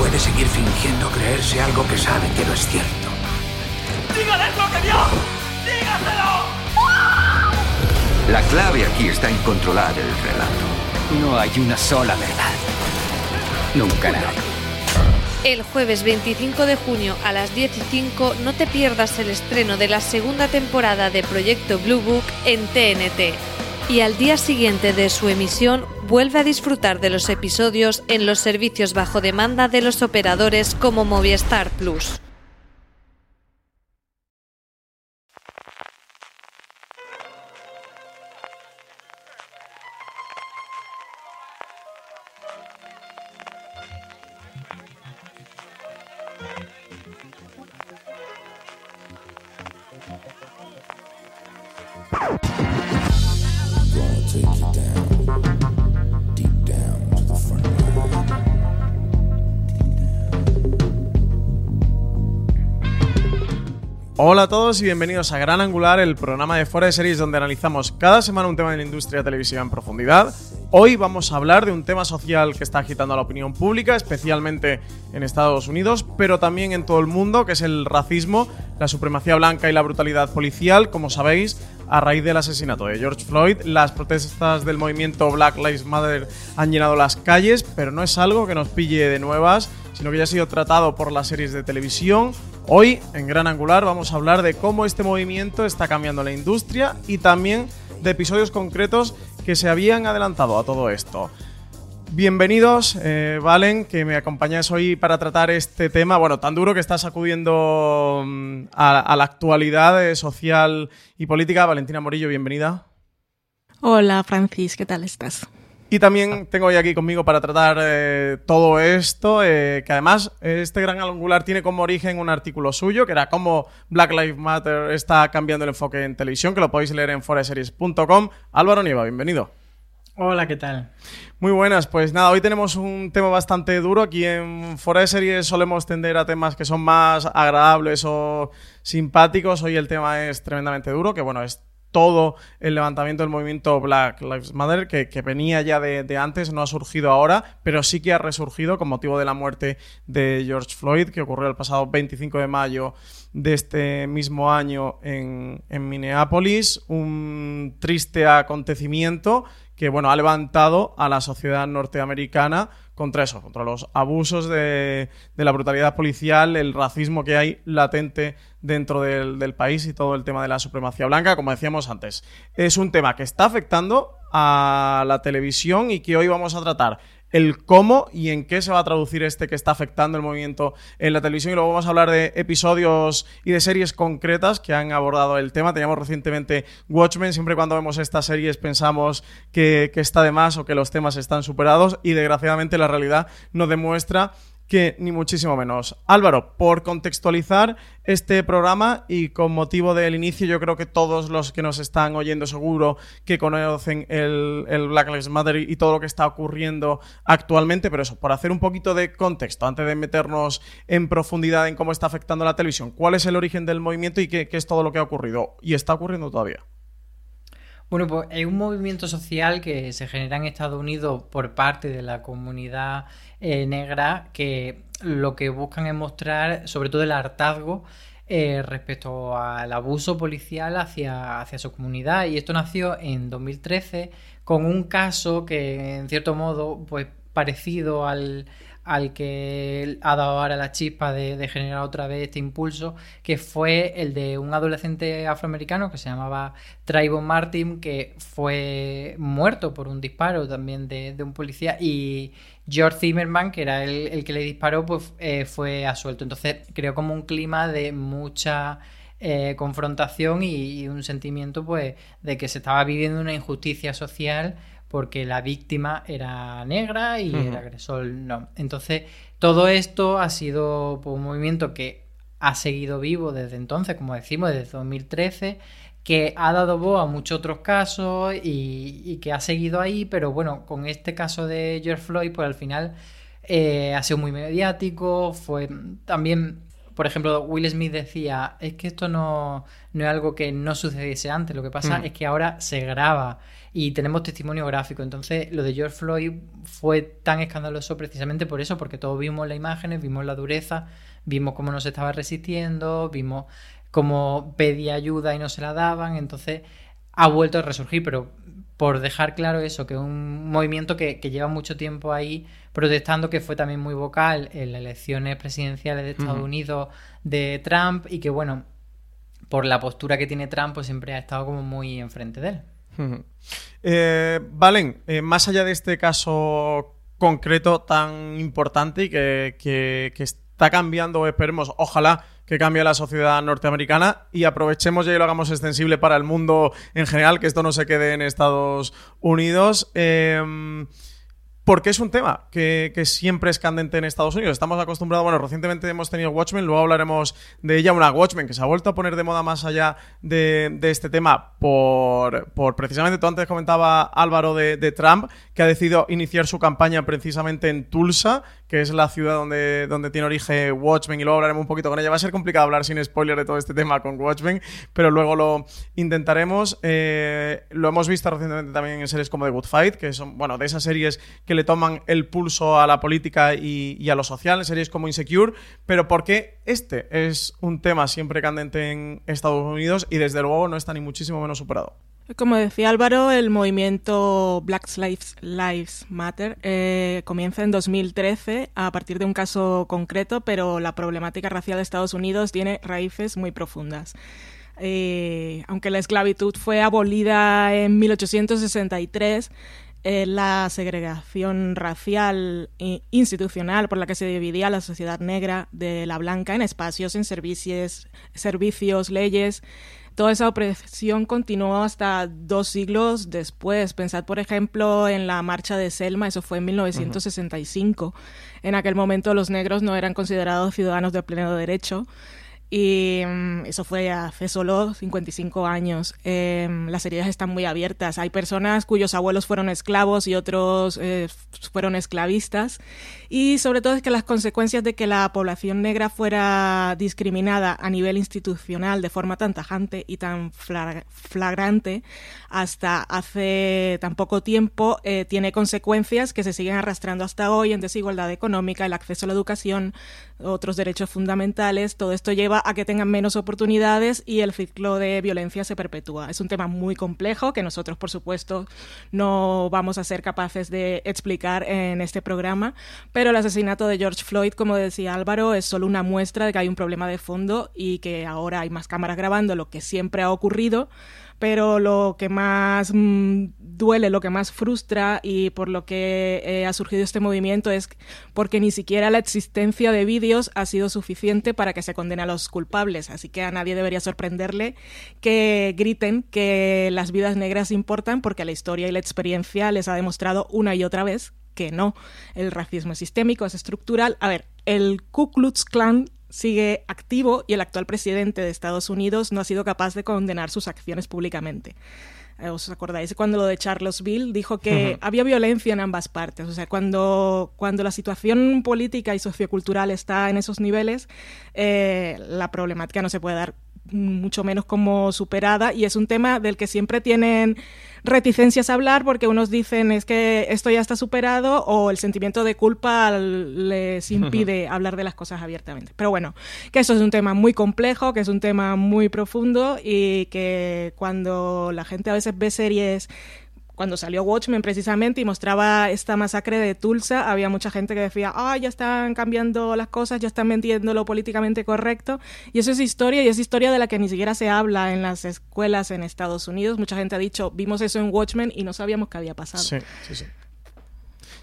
puede seguir fingiendo creerse algo que sabe que no es cierto? ¡Dígales lo que vio! ¡Dígaselo! La clave aquí está en controlar el relato. No hay una sola verdad. Nunca la hay. El jueves 25 de junio a las 10 y 5 no te pierdas el estreno de la segunda temporada de Proyecto Blue Book en TNT. Y al día siguiente de su emisión vuelve a disfrutar de los episodios en los servicios bajo demanda de los operadores como Movistar Plus. Hola a todos y bienvenidos a Gran Angular, el programa de Fuera de Series donde analizamos cada semana un tema de la industria televisiva en profundidad. Hoy vamos a hablar de un tema social que está agitando a la opinión pública, especialmente en Estados Unidos, pero también en todo el mundo, que es el racismo, la supremacía blanca y la brutalidad policial. Como sabéis, a raíz del asesinato de George Floyd, las protestas del movimiento Black Lives Matter han llenado las calles, pero no es algo que nos pille de nuevas, sino que ya ha sido tratado por las series de televisión Hoy, en Gran Angular, vamos a hablar de cómo este movimiento está cambiando la industria y también de episodios concretos que se habían adelantado a todo esto. Bienvenidos, eh, Valen, que me acompañáis hoy para tratar este tema, bueno, tan duro que está sacudiendo mm, a, la actualidad eh, social y política. Valentina Morillo, bienvenida. Hola, Francis, ¿qué tal estás? Y también tengo hoy aquí conmigo para tratar eh, todo esto, eh, que además este gran angular tiene como origen un artículo suyo, que era cómo Black Lives Matter está cambiando el enfoque en televisión, que lo podéis leer en foreseries.com. Álvaro Nieva, bienvenido. Hola, ¿qué tal? Muy buenas, pues nada, hoy tenemos un tema bastante duro. Aquí en Series solemos tender a temas que son más agradables o simpáticos. Hoy el tema es tremendamente duro, que bueno, es todo el levantamiento del movimiento Black Lives Matter, que, venía ya de, antes, no ha surgido ahora, pero sí que ha resurgido con motivo de la muerte de George Floyd, que ocurrió el pasado 25 de mayo de este mismo año en, en Minneapolis. Un triste acontecimiento que bueno, ha levantado a la sociedad norteamericana contra eso, contra los abusos de, la brutalidad policial, el racismo que hay latente dentro del, del, país y todo el tema de la supremacía blanca, como decíamos antes. Es un tema que está afectando a la televisión y que hoy vamos a tratar el cómo y en qué se va a traducir este que está afectando el movimiento en la televisión. Y luego vamos a hablar de episodios y de series concretas que han abordado el tema. Teníamos recientemente Watchmen. Siempre cuando vemos estas series pensamos que, que está de más o que los temas están superados. Y desgraciadamente la realidad nos demuestra que ni muchísimo menos. Álvaro, por contextualizar este programa y con motivo del inicio, yo creo que todos los que nos están oyendo seguro que conocen el, Black Lives Matter y, todo lo que está ocurriendo actualmente, pero eso, por hacer un poquito de contexto, antes de meternos en profundidad en cómo está afectando la televisión, ¿cuál es el origen del movimiento y qué, qué es todo lo que ha ocurrido y está ocurriendo todavía? Bueno, pues es un movimiento social que se genera en Estados Unidos por parte de la comunidad eh, negra que lo que buscan es mostrar sobre todo el hartazgo eh, respecto al abuso policial hacia, hacia su comunidad. Y esto nació en 2013 con un caso que en cierto modo pues parecido al, al que ha dado ahora la chispa de, generar otra vez este impulso, que fue el de un adolescente afroamericano que se llamaba Trayvon Martin, que fue muerto por un disparo también de, un policía, y George Zimmerman, que era el, que le disparó, pues eh, fue asuelto. Entonces creó como un clima de mucha... Eh, confrontación y, y, un sentimiento pues de que se estaba viviendo una injusticia social porque la víctima era negra y el agresor no. Entonces, todo esto ha sido un movimiento que ha seguido vivo desde entonces, como decimos, desde 2013, que ha dado voz a muchos otros casos y, que ha seguido ahí, pero bueno, con este caso de George Floyd, pues al final eh, ha sido muy mediático, fue también por ejemplo, Will Smith decía, es que esto no, no es algo que no sucediese antes, lo que pasa es que ahora se graba y tenemos testimonio gráfico. Entonces, lo de George Floyd fue tan escandaloso precisamente por eso, porque todos vimos las imágenes, vimos la dureza, vimos cómo no se estaba resistiendo, vimos cómo pedía ayuda y no se la daban. Entonces, ha vuelto a resurgir, pero por dejar claro eso, que es un movimiento que, lleva mucho tiempo ahí protestando, que fue también muy vocal en las elecciones presidenciales de Estados Unidos de Trump y que, bueno, por la postura que tiene Trump, pues siempre ha estado como muy enfrente de él. Eh, Valen, eh, más allá de este caso concreto tan importante y que, está cambiando, esperemos, ojalá que cambie la sociedad norteamericana y aprovechemos y lo hagamos extensible para el mundo en general, que esto no se quede en Estados Unidos. Eh, porque es un tema que, siempre es candente en Estados Unidos. Estamos acostumbrados, bueno, recientemente hemos tenido Watchmen, luego hablaremos de ella, una Watchmen que se ha vuelto a poner de moda más allá de, este tema por, por, precisamente, tú antes comentaba Álvaro de, Trump, que ha decidido iniciar su campaña precisamente en Tulsa, que es la ciudad donde, donde tiene origen Watchmen, y luego hablaremos un poquito con ella. Va a ser complicado hablar sin spoiler de todo este tema con Watchmen, pero luego lo intentaremos. Eh, lo hemos visto recientemente también en series como The Good Fight, que son, bueno, de esas series que le toman el pulso a la política y, a lo social en series como Insecure, pero porque este es un tema siempre candente en Estados Unidos y desde luego no está ni muchísimo menos superado. Como decía Álvaro, el movimiento Black Lives, Matter eh, comienza en 2013 a partir de un caso concreto, pero la problemática racial de Estados Unidos tiene raíces muy profundas. Eh, aunque la esclavitud fue abolida en 1863, eh, la segregación racial e institucional por la que se dividía la sociedad negra de la blanca en espacios, en servicios, servicios leyes. Toda esa opresión continuó hasta dos siglos después. Pensad, por ejemplo, en la marcha de Selma, eso fue en 1965. En aquel momento los negros no eran considerados ciudadanos de pleno derecho. Y mm, eso fue hace solo 55 años. Em, las heridas están muy abiertas. Hay personas cuyos abuelos fueron esclavos y otros eh, fueron esclavistas. Y sobre todo es que las consecuencias de que la población negra fuera discriminada a nivel institucional de forma tan tajante y tan flagrante hasta hace tan poco tiempo eh, tiene consecuencias que se siguen arrastrando hasta hoy en desigualdad económica, el acceso a la educación, otros derechos fundamentales, todo esto lleva a que tengan menos oportunidades y el ciclo de violencia se perpetúa. Es un tema muy complejo que nosotros, por supuesto, no vamos a ser capaces de explicar en este programa, el asesinato de George Floyd, como decía Álvaro, es solo una muestra de que hay un problema de fondo y que ahora hay más cámaras grabando lo que siempre ha ocurrido pero lo que más mm, duele, lo que más frustra y por lo que eh, ha surgido este movimiento es porque ni siquiera la existencia de vídeos ha sido suficiente para que se condene a los culpables. Así que a nadie debería sorprenderle que griten que las vidas negras importan porque la historia y la experiencia les ha demostrado una y otra vez que no. El racismo es sistémico, es estructural. A ver, el Ku Klux Klan sigue activo y el actual presidente de Estados Unidos no ha sido capaz de condenar sus acciones públicamente. Eh, ¿Os acordáis cuando lo de Charlottesville dijo que había violencia en ambas partes? O sea, cuando, cuando la situación política y sociocultural está en esos niveles, eh, la problemática no se puede dar mucho menos como superada y es un tema del que siempre tienen reticencias a hablar porque unos dicen es que esto ya está superado o el sentimiento de culpa les impide hablar de las cosas abiertamente. Pero bueno, que eso es un tema muy complejo, que es un tema muy profundo y que cuando la gente a veces ve series cuando salió Watchmen precisamente y mostraba esta masacre de Tulsa, había mucha gente que decía, ah, ya están cambiando las cosas, ya están mintiendo lo políticamente correcto. Y eso es historia y es historia de la que ni siquiera se habla en las escuelas en Estados Unidos. Mucha gente ha dicho, vimos eso en Watchmen y no sabíamos qué había pasado. Sí, sí, sí.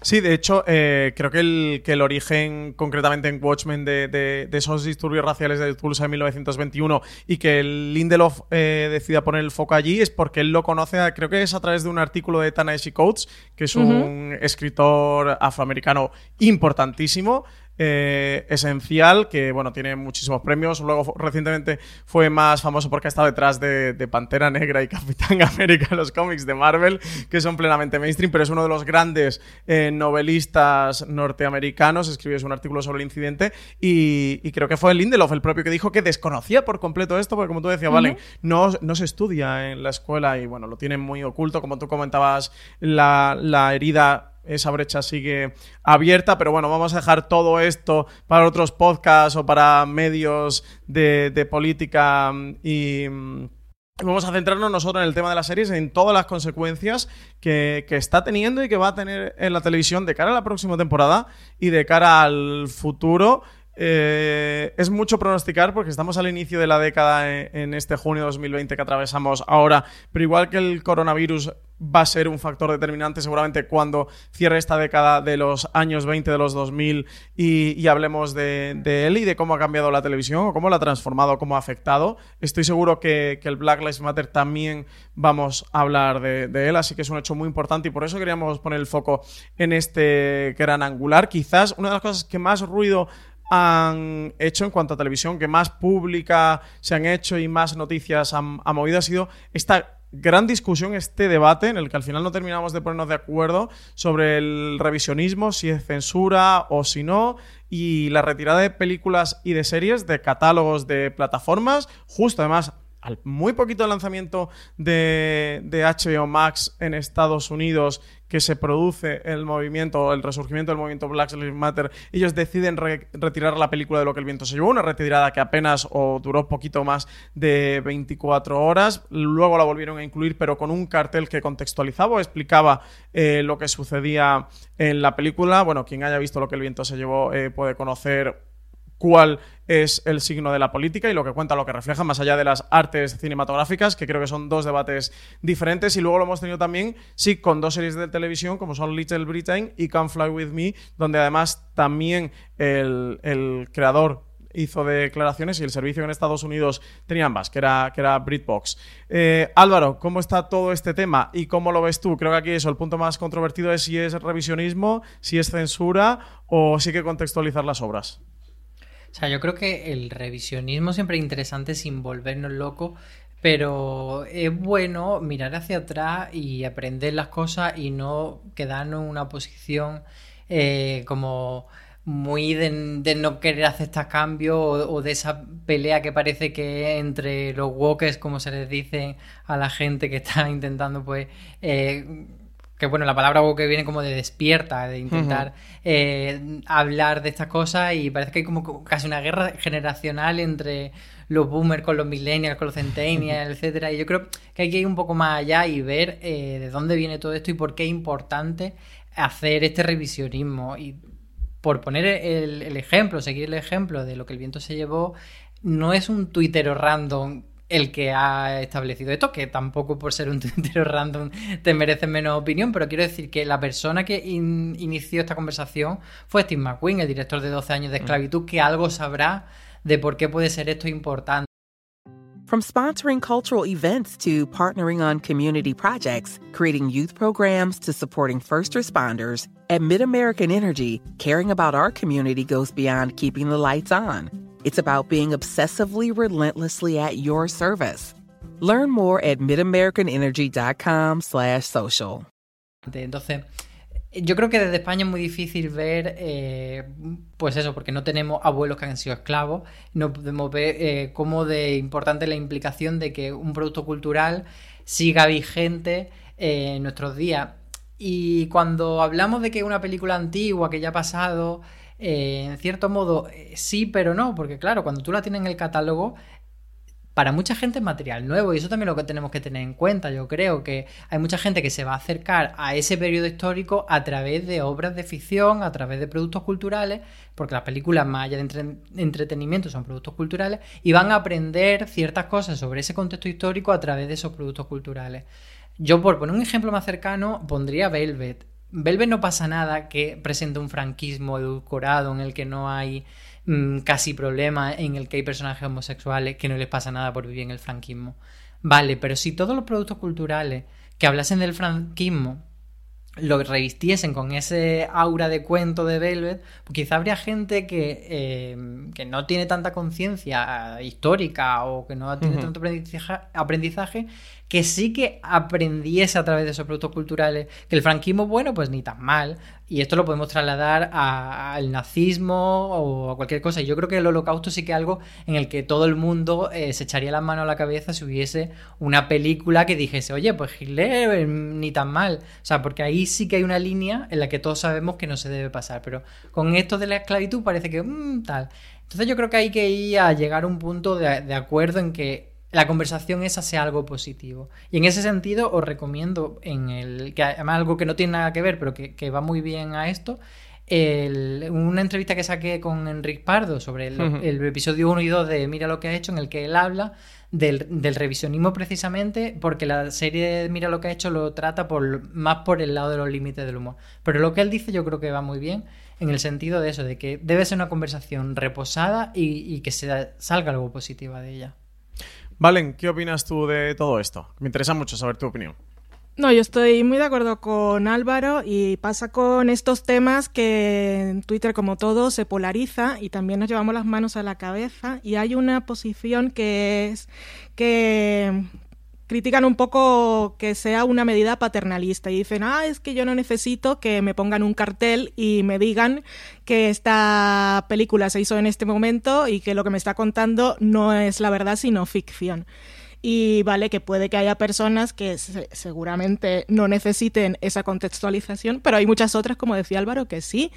Sí, de hecho, eh, creo que el, que el origen, concretamente en Watchmen, de, esos disturbios raciales de Tulsa en 1921 y que el Lindelof eh, decida poner el foco allí es porque él lo conoce, creo que es a través de un artículo de Tanahashi Coates, que es un escritor afroamericano importantísimo. Eh, esencial, que bueno, tiene muchísimos premios. Luego recientemente fue más famoso porque ha estado detrás de, Pantera Negra y Capitán América en los cómics de Marvel, que son plenamente mainstream, pero es uno de los grandes eh, novelistas norteamericanos. Escribió un artículo sobre el incidente y, creo que fue Lindelof el propio que dijo que desconocía por completo esto, porque como tú decías, vale, no, no se estudia en la escuela y bueno, lo tienen muy oculto, como tú comentabas, la, la herida esa brecha sigue abierta, pero bueno, vamos a dejar todo esto para otros podcasts o para medios de, política mm, y... Mm, vamos a centrarnos nosotros en el tema de las series, en todas las consecuencias que, que, está teniendo y que va a tener en la televisión de cara a la próxima temporada y de cara al futuro. Eh, es mucho pronosticar porque estamos al inicio de la década en, este junio de 2020 que atravesamos ahora, pero igual que el coronavirus va a ser un factor determinante seguramente cuando cierre esta década de los años 20 de los 2000 y, hablemos de, él y de cómo ha cambiado la televisión o cómo la ha transformado, cómo ha afectado. Estoy seguro que, el Black Lives Matter también vamos a hablar de, de, él, así que es un hecho muy importante y por eso queríamos poner el foco en este gran angular. Quizás una de las cosas que más ruido han hecho en cuanto a televisión, que más pública se han hecho y más noticias han, movido, ha sido esta gran discusión, este debate en el que al final no terminamos de ponernos de acuerdo sobre el revisionismo, si es censura o si no, y la retirada de películas y de series de catálogos de plataformas, justo además al muy poquito lanzamiento de, de HBO Max en Estados Unidos que se produce el movimiento, el resurgimiento del movimiento Black Lives Matter, ellos deciden retirar la película de lo que el viento se llevó, una retirada que apenas o duró poquito más de 24 horas, luego la volvieron a incluir pero con un cartel que contextualizaba o explicaba eh, lo que sucedía en la película, bueno, quien haya visto lo que el viento se llevó eh, puede conocer cuál es el signo de la política y lo que cuenta, lo que refleja, más allá de las artes cinematográficas, que creo que son dos debates diferentes. Y luego lo hemos tenido también, sí, con dos series de televisión, como son Little Britain y Come Fly With Me, donde además también el, creador hizo declaraciones y el servicio en Estados Unidos tenía ambas, que era, que era BritBox. Eh, Álvaro, ¿cómo está todo este tema y cómo lo ves tú? Creo que aquí eso, el punto más controvertido es si es revisionismo, si es censura o si hay que contextualizar las obras. O sea, yo creo que el revisionismo siempre es interesante sin volvernos locos, pero es bueno mirar hacia atrás y aprender las cosas y no quedarnos en una posición eh, como muy de, no querer aceptar cambios o, de esa pelea que parece que entre los walkers, como se les dice a la gente que está intentando pues eh, que bueno, la palabra que viene como de despierta, de intentar eh, hablar de estas cosas y parece que hay como casi una guerra generacional entre los boomers con los millennials, con los centennials, etcétera. Y yo creo que hay que ir un poco más allá y ver eh, de dónde viene todo esto y por qué es importante hacer este revisionismo. Y por poner el, el ejemplo, seguir el ejemplo de lo que el viento se llevó, no es un tuitero random el que ha establecido esto, que tampoco por ser un Twitter random te merece menos opinión, pero quiero decir que la persona que inició esta conversación fue Steve McQueen, el director de 12 años de mm. esclavitud, que algo sabrá de por qué puede ser esto importante. From sponsoring cultural events to partnering on community projects, creating youth programs to supporting first responders, at MidAmerican Energy, caring about our community goes beyond keeping the lights on. It's about being obsessively relentlessly at your service. Learn more at midamericanenergy.com slash social. Entonces, yo creo que desde España es muy difícil ver, eh, pues eso, porque no tenemos abuelos que han sido esclavos, no podemos ver eh, cómo de importante la implicación de que un producto cultural siga vigente eh, en nuestros días. Y cuando hablamos de que una película antigua que ya ha pasado eh, en cierto modo, eh, sí, pero no, porque claro, cuando tú la tienes en el catálogo, para mucha gente es material nuevo y eso también lo que tenemos que tener en cuenta. Yo creo que hay mucha gente que se va a acercar a ese periodo histórico a través de obras de ficción, a través de productos culturales, porque las películas más allá de entretenimiento son productos culturales y van a aprender ciertas cosas sobre ese contexto histórico a través de esos productos culturales. Yo por poner un ejemplo más cercano pondría Velvet. Velvet no pasa nada que presente un franquismo edulcorado en el que no hay mm, casi problema, en el que hay personajes homosexuales que no les pasa nada por vivir en el franquismo. Vale, pero si todos los productos culturales que hablasen del franquismo lo revistiesen con ese aura de cuento de Velvet, pues quizá habría gente que, eh, que no tiene tanta conciencia histórica o que no tiene tanto aprendizaje, que sí que aprendiese a través de esos productos culturales que el franquismo, bueno, pues ni tan mal. Y esto lo podemos trasladar al nazismo o a cualquier cosa. Y yo creo que el holocausto sí que es algo en el que todo el mundo eh, se echaría las manos a la cabeza si hubiese una película que dijese, oye, pues Hitler eh, ni tan mal. O sea, porque ahí sí que hay una línea en la que todos sabemos que no se debe pasar. Pero con esto de la esclavitud parece que mm, tal. Entonces yo creo que hay que ir a llegar a un punto de acuerdo en que la conversación esa sea algo positivo. Y en ese sentido os recomiendo, en el que además algo que no tiene nada que ver, pero que, va muy bien a esto, una entrevista que saqué con Enrique Pardo sobre el, episodio 1 y 2 de Mira lo que ha hecho, en el que él habla del, revisionismo precisamente, porque la serie Mira lo que ha hecho lo trata por, más por el lado de los límites del humor. Pero lo que él dice yo creo que va muy bien en el sentido de eso, de que debe ser una conversación reposada y, y que se salga algo positivo de ella. Valen, ¿qué opinas tú de todo esto? Me interesa mucho saber tu opinión. No, yo estoy muy de acuerdo con Álvaro y pasa con estos temas que en Twitter, como todo, se polariza y también nos llevamos las manos a la cabeza y hay una posición que es que critican un poco que sea una medida paternalista y dicen, ah, es que yo no necesito que me pongan un cartel y me digan que esta película se hizo en este momento y que lo que me está contando no es la verdad sino ficción. Y vale que puede que haya personas que seguramente no necesiten esa contextualización, pero hay muchas otras, como decía Álvaro, que sí.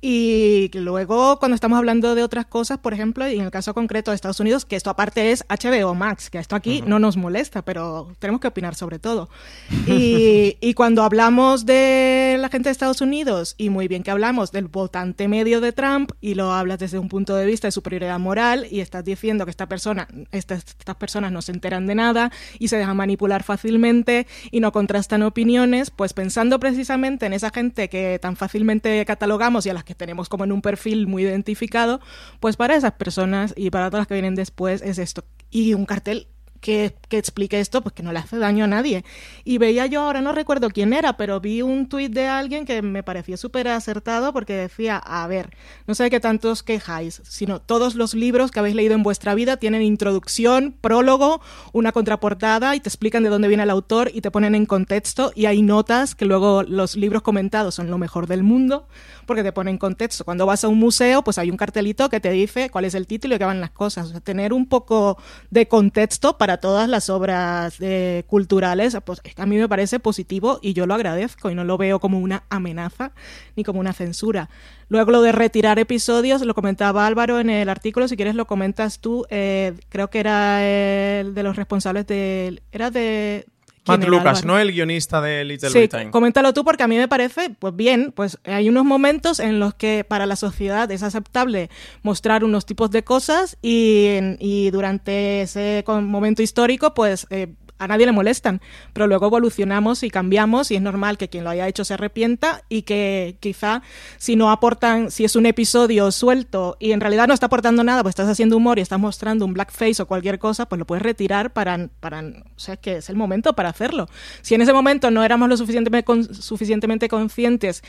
Y luego, cuando estamos hablando de otras cosas, por ejemplo, y en el caso concreto de Estados Unidos, que esto aparte es HBO Max, que esto aquí no nos molesta, pero tenemos que opinar sobre todo. Y, y, cuando hablamos de la gente de Estados Unidos, y muy bien que hablamos del votante medio de Trump, y lo hablas desde un punto de vista de superioridad moral, y estás diciendo que esta persona, estas, estas personas no se enteran de nada y se dejan manipular fácilmente y no contrastan opiniones, pues pensando precisamente en esa gente que tan fácilmente catalogamos y a las que tenemos como en un perfil muy identificado, pues para esas personas y para todas las que vienen después es esto. Y un cartel que, explique esto, pues que no le hace daño a nadie. Y veía yo, ahora no recuerdo quién era, pero vi un tuit de alguien que me pareció súper acertado porque decía, a ver, no sé qué tantos quejáis, sino todos los libros que habéis leído en vuestra vida tienen introducción, prólogo, una contraportada y te explican de dónde viene el autor y te ponen en contexto y hay notas que luego los libros comentados son lo mejor del mundo porque te ponen contexto. Cuando vas a un museo, pues hay un cartelito que te dice cuál es el título y qué van las cosas. O sea, tener un poco de contexto para para todas las obras eh, culturales, pues a mí me parece positivo y yo lo agradezco y no lo veo como una amenaza ni como una censura. Luego lo de retirar episodios, lo comentaba Álvaro en el artículo, si quieres lo comentas tú, eh, creo que era el de los responsables de... Era de... Matt Lucas, ¿no? El guionista de Little sí, Britain. coméntalo tú porque a mí me parece, pues bien, pues hay unos momentos en los que para la sociedad es aceptable mostrar unos tipos de cosas y, y durante ese momento histórico, pues... Eh, a nadie le molestan, pero luego evolucionamos y cambiamos y es normal que quien lo haya hecho se arrepienta y que quizá si no aportan, si es un episodio suelto y en realidad no está aportando nada, pues estás haciendo humor y estás mostrando un blackface o cualquier cosa, pues lo puedes retirar para, para o sea, que es el momento para hacerlo. Si en ese momento no éramos lo suficientemente, suficientemente conscientes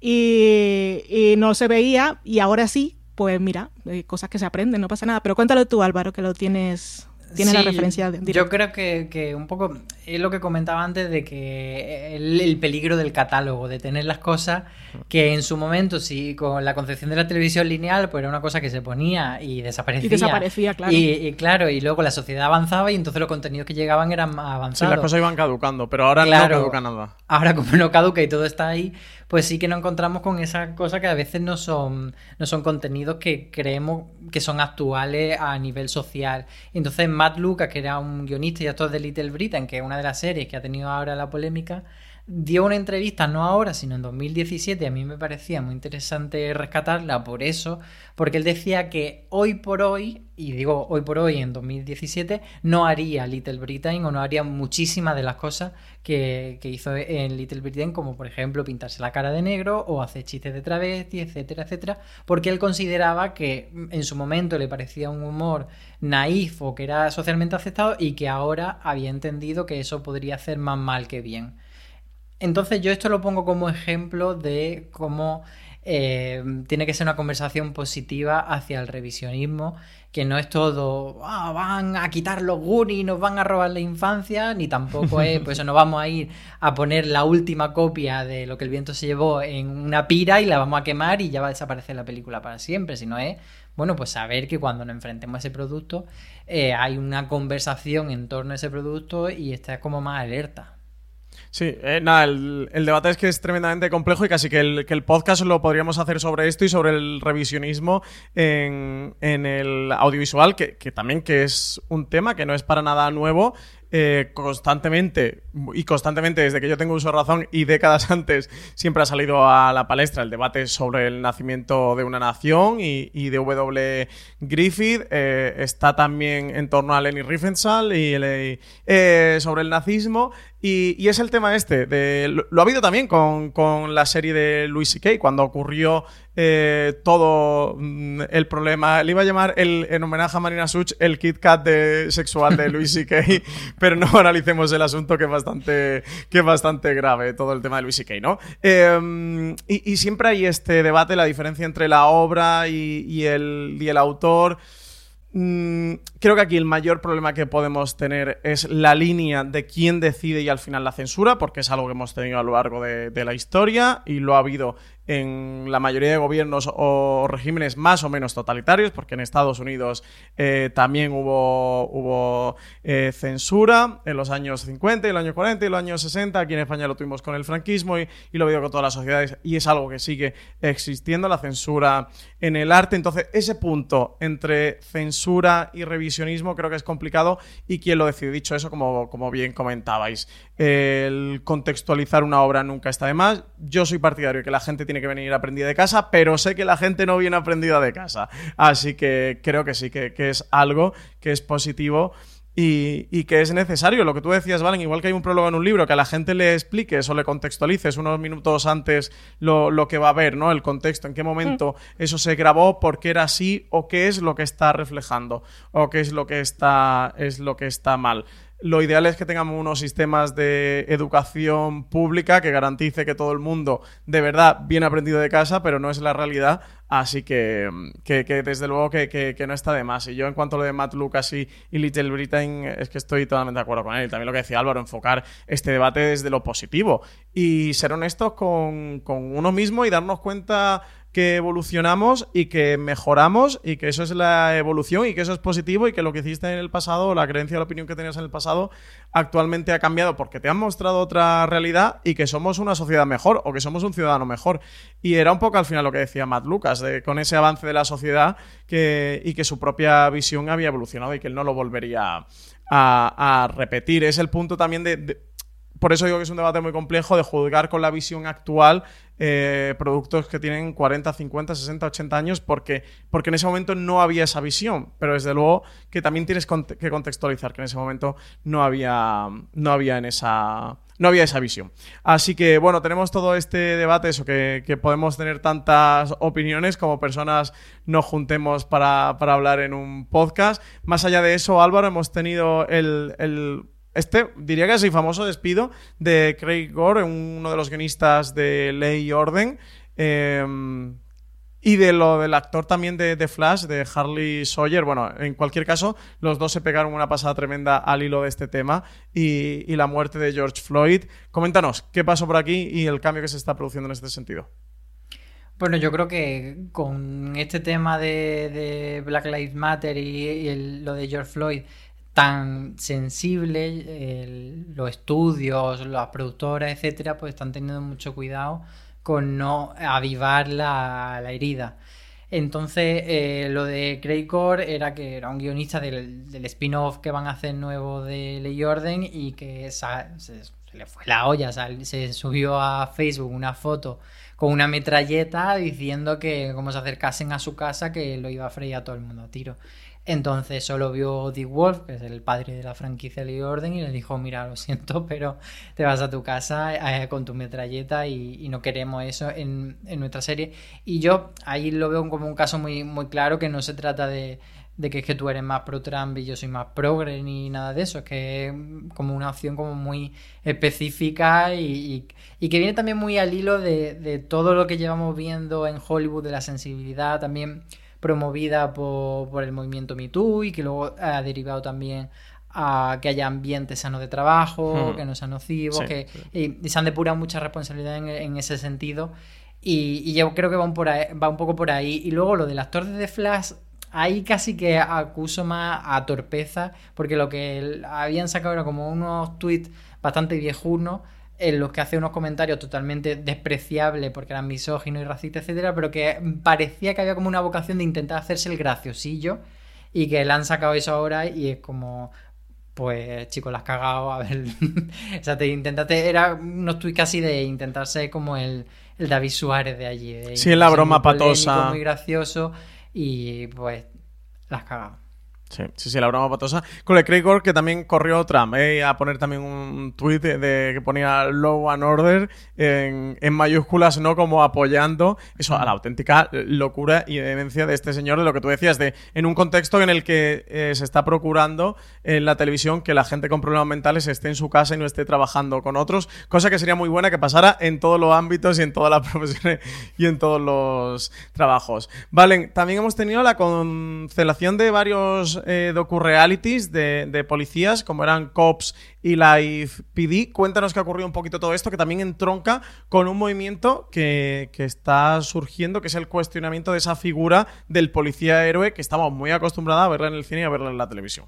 y, y no se veía y ahora sí, pues mira, hay cosas que se aprenden, no pasa nada. Pero cuéntalo tú, Álvaro, que lo tienes tiene la referencia de, Yo creo que, que, un poco es lo que comentaba antes de que el, peligro del catálogo, de tener las cosas que en su momento, sí, con la concepción de la televisión lineal, pues era una cosa que se ponía y desaparecía. Y desaparecía, claro. Y, claro, y luego la sociedad avanzaba y entonces los contenidos que llegaban eran más avanzados. Sí, las cosas iban caducando, pero ahora no caduca nada. Ahora como no caduca y todo está ahí, pues sí que nos encontramos con esa cosa que a veces no son, no son contenidos que creemos que son actuales a nivel social. Entonces Matt Lucas, que era un guionista y actor de Little Britain, que es una de las series que ha tenido ahora la polémica, dio una entrevista, no ahora, sino en 2017, a mí me parecía muy interesante rescatarla por eso, porque él decía que hoy por hoy, y digo hoy por hoy en 2017, no haría Little Britain o no haría muchísimas de las cosas que, hizo en Little Britain, como por ejemplo pintarse la cara de negro o hacer chistes de travesti, etcétera, etcétera, porque él consideraba que en su momento le parecía un humor naif o que era socialmente aceptado y que ahora había entendido que eso podría hacer más mal que bien. Entonces yo esto lo pongo como ejemplo de cómo eh, tiene que ser una conversación positiva hacia el revisionismo, que no es todo, ah, van a quitar los Goonies, nos van a robar la infancia, ni tampoco es, pues no vamos a ir a poner la última copia de lo que el viento se llevó en una pira y la vamos a quemar y ya va a desaparecer la película para siempre, sino es, bueno, pues saber que cuando nos enfrentemos a ese producto eh, hay una conversación en torno a ese producto y está como más alerta. Sí, eh, nada, el, debate es que es tremendamente complejo y casi que el, que el podcast lo podríamos hacer sobre esto y sobre el revisionismo en, el audiovisual, que, que, también que es un tema que no es para nada nuevo eh, constantemente, y constantemente desde que yo tengo uso de razón y décadas antes, siempre ha salido a la palestra el debate sobre el nacimiento de una nación y, de W. Griffith. Eh, está también en torno a Lenny Riefenstahl y eh, sobre el nazismo. Y, es el tema este. De, lo, ha habido también con, con la serie de Louis C.K. cuando ocurrió eh, todo mm, el problema. Le iba a llamar el, en homenaje a Marina Such el Kit Kat de, sexual de Louis C.K., pero no analicemos el asunto que es bastante, que es bastante grave, todo el tema de Louis C.K., ¿no? Em, y, siempre hay este debate, la diferencia entre la obra y, el, y el autor. Mm, creo que aquí el mayor problema que podemos tener es la línea de quién decide y al final la censura, porque es algo que hemos tenido a lo largo de la historia y lo ha habido en la mayoría de gobiernos o regímenes más o menos totalitarios, porque en Estados Unidos eh, también hubo, eh, censura en los años 50, y los años 40 y los años 60. Aquí en España lo tuvimos con el franquismo y, lo ha habido con todas las sociedades y es algo que sigue existiendo, la censura en el arte. Entonces, ese punto entre censura y revisionismo creo que es complicado y quién lo decide. Dicho eso, como, como bien comentabais, el contextualizar una obra nunca está de más. Yo soy partidario de que la gente tiene que venir aprendida de casa, pero sé que la gente no viene aprendida de casa. Así que creo que sí, que, es algo que es positivo. Y, que es necesario. Lo que tú decías, Valen, igual que hay un prólogo en un libro, que a la gente le expliques o le contextualices unos minutos antes lo, que va a ver, ¿no? El contexto, en qué momento mm. eso se grabó, por qué era así, o qué es lo que está reflejando, o qué es lo que está, es lo que está mal. Lo ideal es que tengamos unos sistemas de educación pública que garantice que todo el mundo de verdad viene aprendido de casa, pero no es la realidad. Así que, que, desde luego que, no está de más. Y yo en cuanto a lo de Matt Lucas y, Little Britain, es que estoy totalmente de acuerdo con él. También lo que decía Álvaro, enfocar este debate desde lo positivo y ser honestos con uno mismo y darnos cuenta que evolucionamos y que mejoramos y que eso es la evolución y que eso es positivo y que lo que hiciste en el pasado, la creencia la opinión que tenías en el pasado, actualmente ha cambiado porque te han mostrado otra realidad y que somos una sociedad mejor o que somos un ciudadano mejor. Y era un poco al final lo que decía Matt Lucas, con ese avance de la sociedad que, y que su propia visión había evolucionado y que él no lo volvería a, repetir. Es el punto también de por eso digo que es un debate muy complejo de juzgar con la visión actual eh, productos que tienen 40, 50, 60, 80 años porque, porque en ese momento no había esa visión. Pero desde luego que también tienes que contextualizar que en ese momento no había, no había en esa... No había esa visión. Así que, bueno, tenemos todo este debate, eso, que, podemos tener tantas opiniones como personas nos juntemos para, hablar en un podcast. Más allá de eso, Álvaro, hemos tenido el este, diría que es el famoso despido de Craig Gore, uno de los guionistas de Ley y Orden. Em, y de lo del actor también de, Flash, de Harley Sawyer. Bueno, en cualquier caso, los dos se pegaron una pasada tremenda al hilo de este tema y, la muerte de George Floyd. Coméntanos, ¿qué pasó por aquí y el cambio que se está produciendo en este sentido? Bueno, yo creo que con este tema de, Black Lives Matter y, lo de George Floyd tan sensible, los estudios, las productoras, etcétera, pues están teniendo mucho cuidado con no avivar la, herida. Entonces, eh, lo de Craig Core era que era un guionista del, spin-off que van a hacer nuevo de Ley Orden y que se, le fue la olla, se subió a Facebook una foto con una metralleta diciendo que como se acercasen a su casa que lo iba a freír a todo el mundo a tiro. Entonces solo vio Dick Wolf, que es el padre de la franquicia Lee Orden, y le dijo, mira, lo siento, pero te vas a tu casa eh, con tu metralleta y, no queremos eso en, nuestra serie. Y yo ahí lo veo como un caso muy, claro, que no se trata de, que es tú eres más pro Trump y yo soy más progre ni nada de eso, es que es como una opción como muy específica y, que viene también muy al hilo de todo lo que llevamos viendo en Hollywood, de la sensibilidad también promovida por, el movimiento MeToo y que luego ha derivado también a que haya ambientes sanos de trabajo, que no sean nocivos, que Y, se han depurado mucha responsabilidad en, ese sentido. Y, yo creo que va un, por va un poco por ahí. Y luego lo del actor de The Flash, ahí casi que acuso más a torpeza, porque lo que habían sacado era como unos tweets bastante viejunos en los que hace unos comentarios totalmente despreciables porque eran misóginos y racistas, etcétera, pero que parecía que había como una vocación de intentar hacerse el graciosillo y que le han sacado eso ahora y es como pues chicos, la has cagado, a ver, o sea, te intentaste, era unos tweets casi de intentarse como el, el David Suárez de allí. De sí, la broma patosa. Muy gracioso y pues la has cagado. Sí, sí, sí, la broma patosa. Con el Craig que también corrió Trump, eh, a poner también un tuit de, que ponía Law and Order en, mayúsculas, ¿no? Como apoyando eso a la auténtica locura y demencia de este señor, de lo que tú decías, de en un contexto en el que eh, se está procurando en la televisión que la gente con problemas mentales esté en su casa y no esté trabajando con otros, cosa que sería muy buena que pasara en todos los ámbitos y en todas las profesiones y en todos los trabajos. Vale, también hemos tenido la cancelación de varios eh, docu-realities de, policías, como eran Cops y Life PD. Cuéntanos qué ha ocurrido un poquito todo esto, que también entronca con un movimiento que, que está surgiendo, que es el cuestionamiento de esa figura del policía héroe que estamos muy acostumbrados a verla en el cine y a verla en la televisión.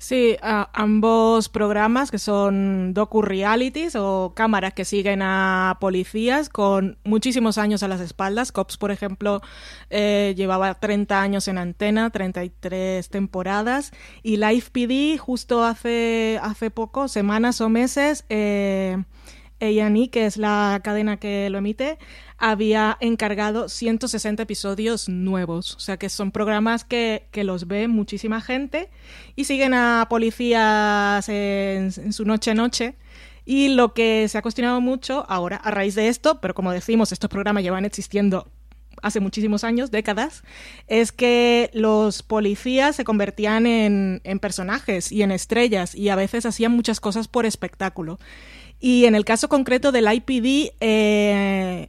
Sí, ambos programas que son docu-realities o cámaras que siguen a policías con muchísimos años a las espaldas. Cops, por ejemplo, eh, llevaba 30 años en antena, 33 temporadas. Y Live PD, justo hace, hace poco, semanas o meses, eh, A&E, que es la cadena que lo emite, había encargado 160 episodios nuevos. O sea que son programas que, los ve muchísima gente y siguen a policías en, su noche-noche. Y lo que se ha cuestionado mucho ahora, a raíz de esto, pero como decimos, estos programas llevan existiendo hace muchísimos años, décadas, es que los policías se convertían en, personajes y en estrellas y a veces hacían muchas cosas por espectáculo. Y en el caso concreto del IPD, eh,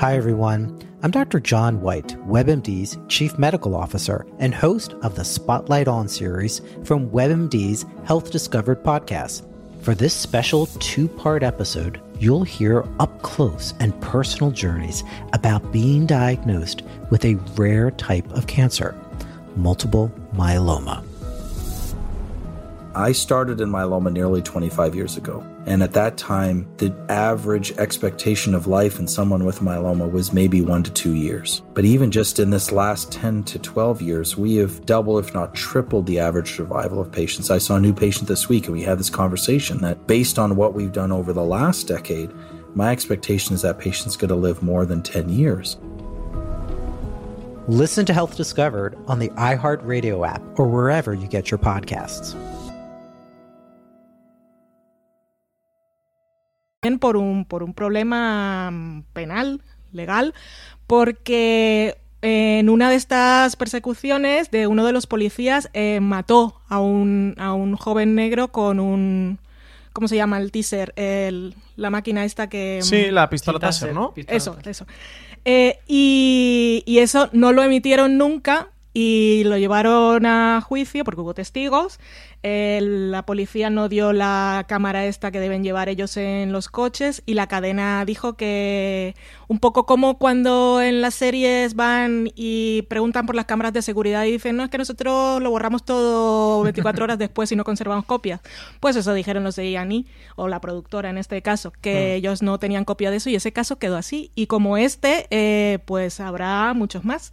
Hi, everyone. I'm Dr. John White, WebMD's Chief Medical Officer and host of the Spotlight On series from WebMD's Health Discovered podcast. For this special two part episode, you'll hear up close and personal journeys about being diagnosed with a rare type of cancer, multiple myeloma. I started in myeloma nearly 25 years ago. And at that time, the average expectation of life in someone with myeloma was maybe one to two years. But even just in this last 10 to 12 years, we have doubled, if not tripled, the average survival of patients. I saw a new patient this week, and we had this conversation that based on what we've done over the last decade, my expectation is that patient's going to live more than 10 years. Listen to Health Discovered on the iHeartRadio app or wherever you get your podcasts. Por un, por un problema mm, penal, legal, porque en una de estas persecuciones de uno de los policías eh, mató a un, a un joven negro con un... ¿Cómo se llama el teaser? El, la máquina esta que... Mm, sí, la pistola taser, ¿no? Eso, eso. Eh, y, y eso no lo emitieron nunca y lo llevaron a juicio porque hubo testigos la policía no dio la cámara esta que deben llevar ellos en los coches y la cadena dijo que un poco como cuando en las series van y preguntan por las cámaras de seguridad y dicen, no, es que nosotros lo borramos todo 24 horas después y no conservamos copias. Pues eso dijeron los de IANI o la productora en este caso, que mm. ellos no tenían copia de eso y ese caso quedó así. Y como este, eh, pues habrá muchos más.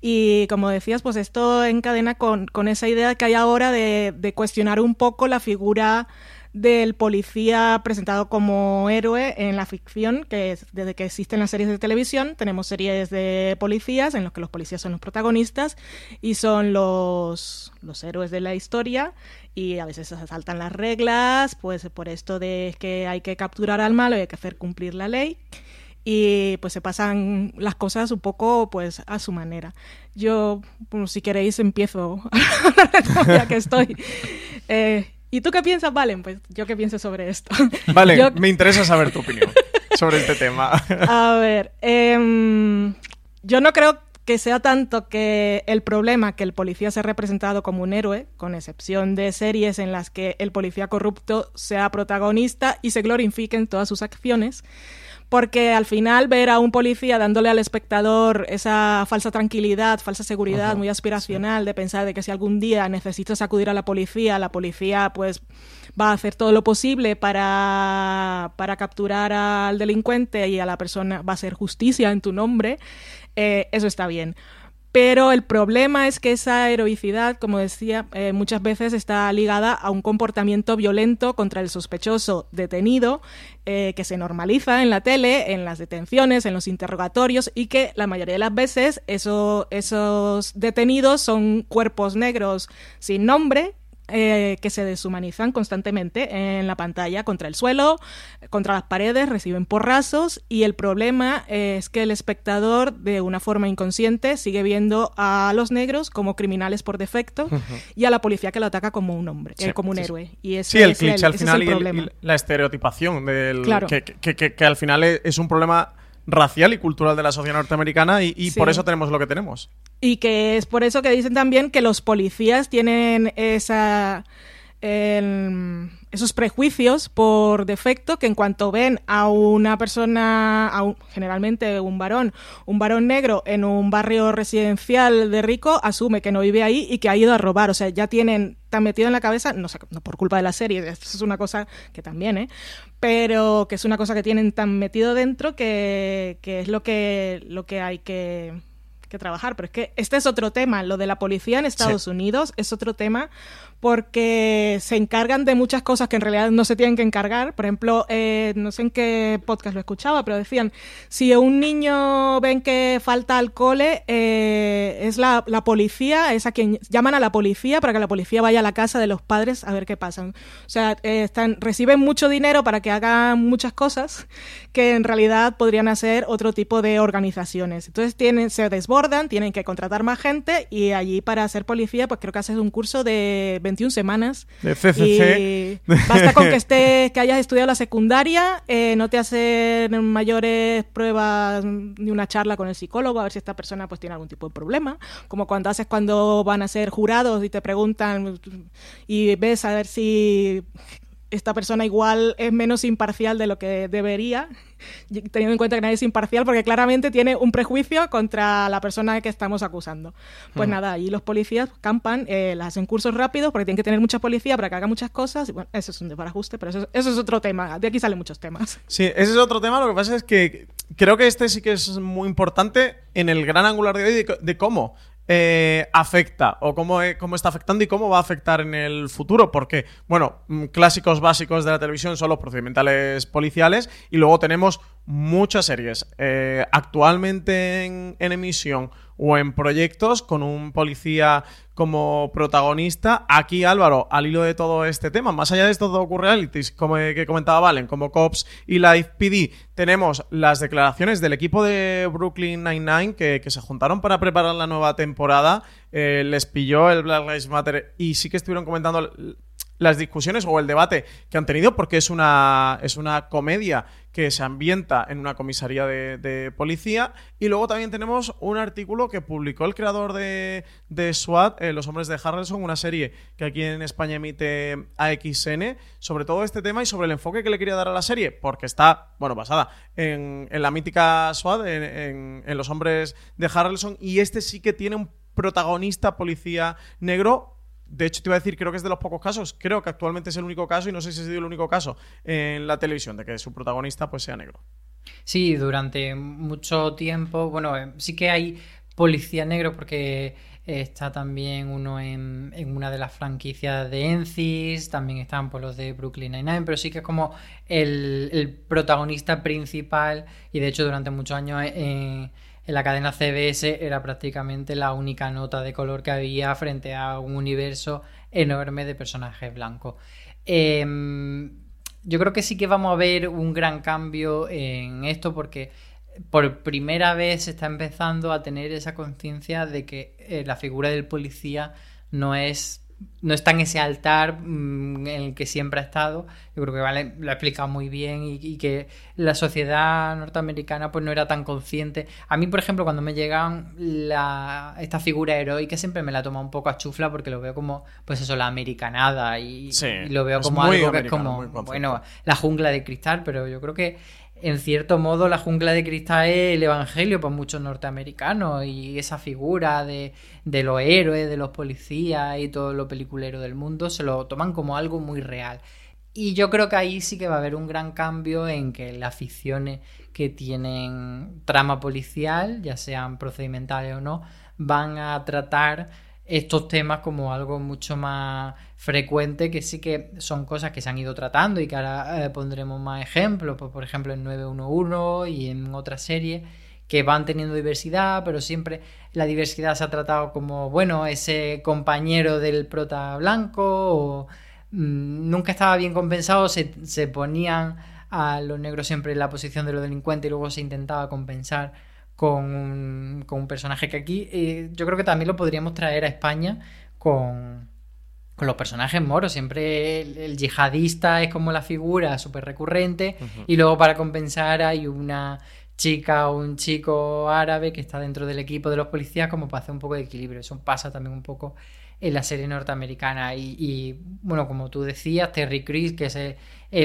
Y como decías, pues esto encadena con, con esa idea que hay ahora de, de, cuestionar un poco la figura del policía presentado como héroe en la ficción, que es, desde que existen las series de televisión, tenemos series de policías en los que los policías son los protagonistas y son los, los héroes de la historia y a veces se saltan las reglas, pues por esto de que hay que capturar al malo y hay que hacer cumplir la ley y pues se pasan las cosas un poco pues a su manera. Yo, si queréis, empiezo ya que estoy. Eh, ¿Y tú qué piensas, Valen? Pues yo qué pienso sobre esto. Vale, me interesa saber tu opinión sobre este tema. a ver, em, yo no creo que sea tanto que el problema que el policía sea representado como un héroe, con excepción de series en las que el policía corrupto sea protagonista y se glorifiquen todas sus acciones, porque al final ver a un policía dándole al espectador esa falsa tranquilidad, falsa seguridad muy aspiracional de pensar de que si algún día necesitas acudir a la policía, la policía pues va a hacer todo lo posible para, para capturar al delincuente y a la persona va a hacer justicia en tu nombre, eh, eso está bien. Pero el problema es que esa heroicidad, como decía, eh, muchas veces está ligada a un comportamiento violento contra el sospechoso detenido, eh, que se normaliza en la tele, en las detenciones, en los interrogatorios, y que la mayoría de las veces esos detenidos son cuerpos negros sin nombre, eh, que se deshumanizan constantemente en la pantalla contra el suelo, contra las paredes, reciben porrazos y el problema es que el espectador de una forma inconsciente sigue viendo a los negros como criminales por defecto y a la policía que lo ataca como un hombre, eh, como un héroe. Y ese sí, el cliché al final y, la estereotipación del que, al final es un problema racial y cultural de la sociedad norteamericana y, por eso tenemos lo que tenemos. Y que es por eso que dicen también que los policías tienen esa esos prejuicios por defecto que en cuanto ven a una persona, a generalmente un varón, un varón negro en un barrio residencial de rico, asume que no vive ahí y que ha ido a robar. O sea, ya tienen tan metido en la cabeza, no sé, no por culpa de la serie, esto es una cosa que también, ¿eh? Pero que es una cosa que tienen tan metido dentro que, que es lo que, lo que hay que que trabajar. Pero es que este es otro tema. Lo de la policía en Estados Unidos es otro tema porque se encargan de muchas cosas que en realidad no se tienen que encargar. Por ejemplo, eh, no sé en qué podcast lo escuchaba, pero decían, si un niño ven que falta al cole, eh, es la, policía, es a quien llaman a la policía para que la policía vaya a la casa de los padres a ver qué pasa. O sea, eh, están, reciben mucho dinero para que hagan muchas cosas que en realidad podrían hacer otro tipo de organizaciones. Entonces tienen, se desbordan, tienen que contratar más gente y allí para ser policía, pues creo que haces un curso de 21 semanas. CCC. basta con que estés, que hayas estudiado la secundaria, eh, no te hacen mayores pruebas ni una charla con el psicólogo a ver si esta persona pues tiene algún tipo de problema, como cuando haces cuando van a ser jurados y te preguntan y ves a ver si esta persona igual es menos imparcial de lo que debería, teniendo en cuenta que nadie es imparcial, porque claramente tiene un prejuicio contra la persona que estamos acusando. Pues hmm. nada, ahí los policías campan, eh, las hacen cursos rápidos, porque tienen que tener mucha policía para que haga muchas cosas. Y bueno, eso es un desbarajuste, pero eso, eso es otro tema. De aquí salen muchos temas. Sí, ese es otro tema. Lo que pasa es que creo que este sí que es muy importante en el gran angular de hoy de cómo eh, afecta o cómo, eh, cómo, está afectando y cómo va a afectar en el futuro. Porque, bueno, mm, clásicos básicos de la televisión son los procedimentales policiales y luego tenemos muchas series eh, actualmente en, emisión o en proyectos con un policía como protagonista. Aquí, Álvaro, al hilo de todo este tema, más allá de estos docu-realities como que comentaba Valen, como Cops y Live PD, tenemos las declaraciones del equipo de Brooklyn Nine-Nine que, se juntaron para preparar la nueva temporada. Eh, les pilló el Black Lives Matter y sí que estuvieron comentando las discusiones o el debate que han tenido porque es una, es una comedia que se ambienta en una comisaría de, policía. Y luego también tenemos un artículo que publicó el creador de, SWAT, eh, Los Hombres de Harrelson, una serie que aquí en España emite AXN, sobre todo este tema y sobre el enfoque que le quería dar a la serie, porque está, bueno, basada en, la mítica SWAT, en, en Los Hombres de Harrelson y este sí que tiene un protagonista policía negro de hecho, te iba a decir, creo que es de los pocos casos, creo que actualmente es el único caso, y no sé si ha sido el único caso en la televisión, de que su protagonista pues sea negro. Sí, durante mucho tiempo, bueno, eh, sí que hay policía negro porque está también uno en, una de las franquicias de Encis, también están por los de Brooklyn Nine-Nine, pero sí que es como el, protagonista principal y de hecho durante muchos años... Eh, en la cadena CBS era prácticamente la única nota de color que había frente a un universo enorme de personajes blancos. Em, yo creo que sí que vamos a ver un gran cambio en esto porque por primera vez se está empezando a tener esa conciencia de que eh, la figura del policía no es no está en ese altar mm, en el que siempre ha estado. Yo creo que vale, lo ha explicado muy bien y, que la sociedad norteamericana pues no era tan consciente. A mí, por ejemplo, cuando me llegan la, esta figura heroica siempre me la toma un poco a chufla porque lo veo como, pues eso, la americanada y, lo veo como algo que es como, bueno, la jungla de cristal, pero yo creo que en cierto modo la jungla de cristal es el evangelio para muchos norteamericanos y esa figura de, de los héroes, de los policías y todo lo peliculero del mundo se lo toman como algo muy real. Y yo creo que ahí sí que va a haber un gran cambio en que las ficciones que tienen trama policial, ya sean procedimentales o no, van a tratar estos temas como algo mucho más frecuente, que sí que son cosas que se han ido tratando y que ahora eh, pondremos más ejemplos, pues, por ejemplo en 911 y en otras series que van teniendo diversidad, pero siempre la diversidad se ha tratado como, bueno, ese compañero del prota blanco, o mm, nunca estaba bien compensado, se, se ponían a los negros siempre en la posición de los delincuentes y luego se intentaba compensar con un, personaje que aquí eh, yo creo que también lo podríamos traer a España con, con los personajes moros. Siempre el, yihadista es como la figura súper recurrente y luego para compensar hay una chica o un chico árabe que está dentro del equipo de los policías como para hacer un poco de equilibrio. Eso pasa también un poco en la serie norteamericana. Y, bueno, como tú decías, Terry Crews, que es el,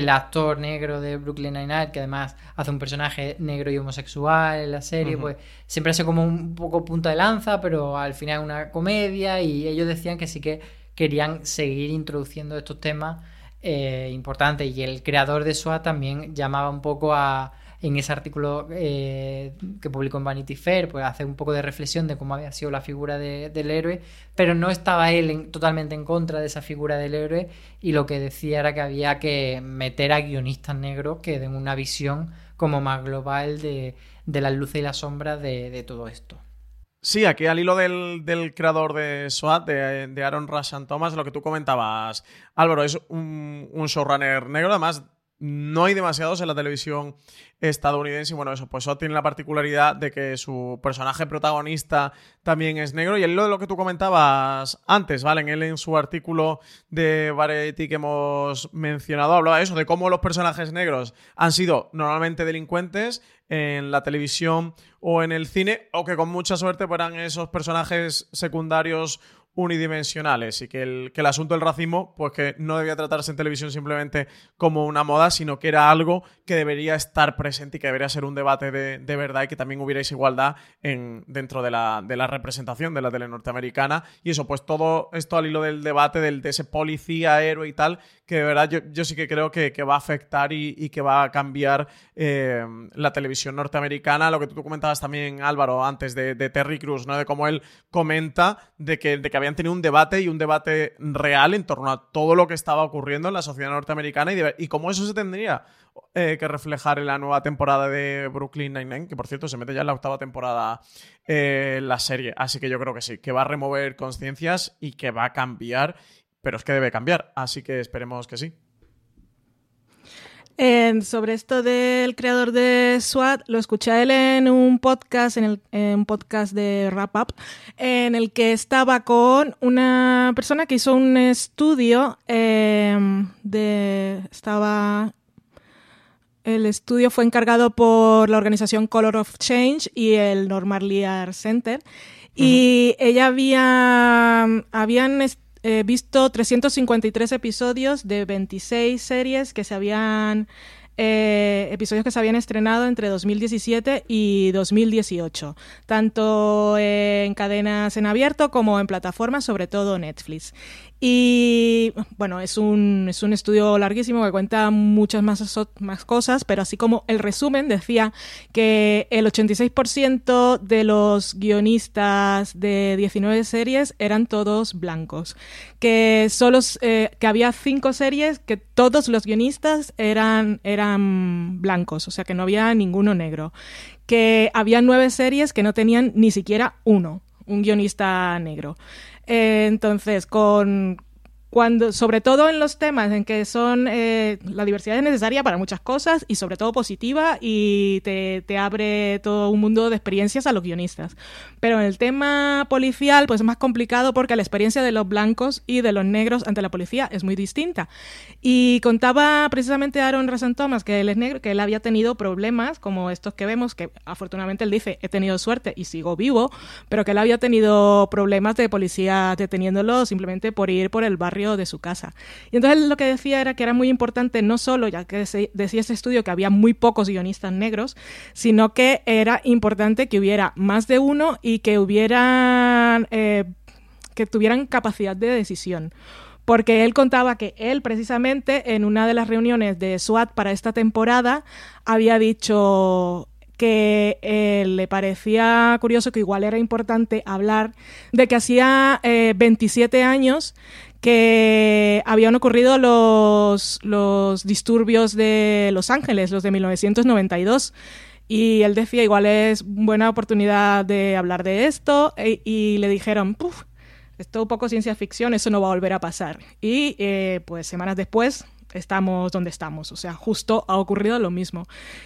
actor negro de Brooklyn Nine-Nine, que además hace un personaje negro y homosexual en la serie, pues siempre hace como un poco punta de lanza, pero al final es una comedia y ellos decían que sí que querían seguir introduciendo estos temas eh, importantes. Y el creador de SWAT también llamaba un poco a en ese artículo eh, que publicó en Vanity Fair, pues hace un poco de reflexión de cómo había sido la figura del héroe, pero no estaba él totalmente en contra de esa figura del héroe y lo que decía era que había que meter a guionistas negros que den una visión como más global de, las luces y las sombras de, todo esto. Sí, aquí al hilo del, creador de SWAT, de, Aaron Rush Thomas, lo que tú comentabas, Álvaro, es un, un showrunner negro, además no hay demasiados en la televisión estadounidense. Y bueno, eso, pues eso tiene la particularidad de que su personaje protagonista también es negro. Y es lo de lo que tú comentabas antes, ¿vale? Él en su artículo de Variety que hemos mencionado hablaba de eso, de cómo los personajes negros han sido normalmente delincuentes en la televisión o en el cine, o que con mucha suerte fueran esos personajes secundarios unidimensionales y que el, que el asunto del racismo, pues que no debía tratarse en televisión simplemente como una moda, sino que era algo que debería estar presente y que debería ser un debate de, de verdad y que también hubiera igualdad en, dentro de la, de la, representación de la tele norteamericana. Y eso, pues todo esto al hilo del debate del, de ese policía, héroe y tal, que de verdad yo, yo sí que creo que, que va a afectar y, y, que va a cambiar eh, la televisión norteamericana. Lo que tú comentabas también, Álvaro, antes de, de Terry Cruz, ¿no? De cómo él comenta de que, de que habían tenido un debate y un debate real en torno a todo lo que estaba ocurriendo en la sociedad norteamericana y, de, y cómo eso se tendría eh, que reflejar en la nueva temporada de Brooklyn Nine-Nine, que por cierto se mete ya en la octava temporada eh, la serie. Así que yo creo que sí, que va a remover conciencias y que va a cambiar pero es que debe cambiar, así que esperemos que sí. Eh, sobre esto del creador de SWAT, lo escuché a él en un podcast, en, el, en un podcast de Wrap Up, en el que estaba con una persona que hizo un estudio eh, de. Estaba. El estudio fue encargado por la organización Color of Change y el Normal Lear Center. Y uh -huh. ella había. Habían he visto 353 episodios de 26 series que se habían eh, episodios que se habían estrenado entre 2017 y 2018, tanto en cadenas en abierto como en plataformas, sobre todo Netflix. Y bueno, es un, es un estudio larguísimo que cuenta muchas más, más cosas, pero así como el resumen decía que el 86% de los guionistas de 19 series eran todos blancos, que, solo, eh, que había cinco series que todos los guionistas eran, eran blancos, o sea que no había ninguno negro, que había nueve series que no tenían ni siquiera uno, un guionista negro. Eh, entonces, con cuando, sobre todo en los temas en que son eh, la diversidad es necesaria para muchas cosas y sobre todo positiva y te, te, abre todo un mundo de experiencias a los guionistas. Pero en el tema policial, pues es más complicado porque la experiencia de los blancos y de los negros ante la policía es muy distinta. Y contaba precisamente Aaron Rasan Thomas que él es negro, que él había tenido problemas como estos que vemos, que afortunadamente él dice, he tenido suerte y sigo vivo, pero que él había tenido problemas de policía deteniéndolo simplemente por ir por el barrio de su casa. Y entonces lo que decía era que era muy importante no solo, ya que decía ese estudio que había muy pocos guionistas negros, sino que era importante que hubiera más de uno y que hubieran, eh, que tuvieran capacidad de decisión porque él contaba que él precisamente en una de las reuniones de SWAT para esta temporada había dicho que eh, le parecía curioso que igual era importante hablar de que hacía eh, 27 años que habían ocurrido los, los disturbios de Los Ángeles, los de 1992. Y él decía, igual es buena oportunidad de hablar de esto. E, y le dijeron, Puf, esto un poco ciencia ficción, eso no va a volver a pasar. Y eh, pues semanas después estamos donde estamos. O sea, justo ha ocurrido lo mismo.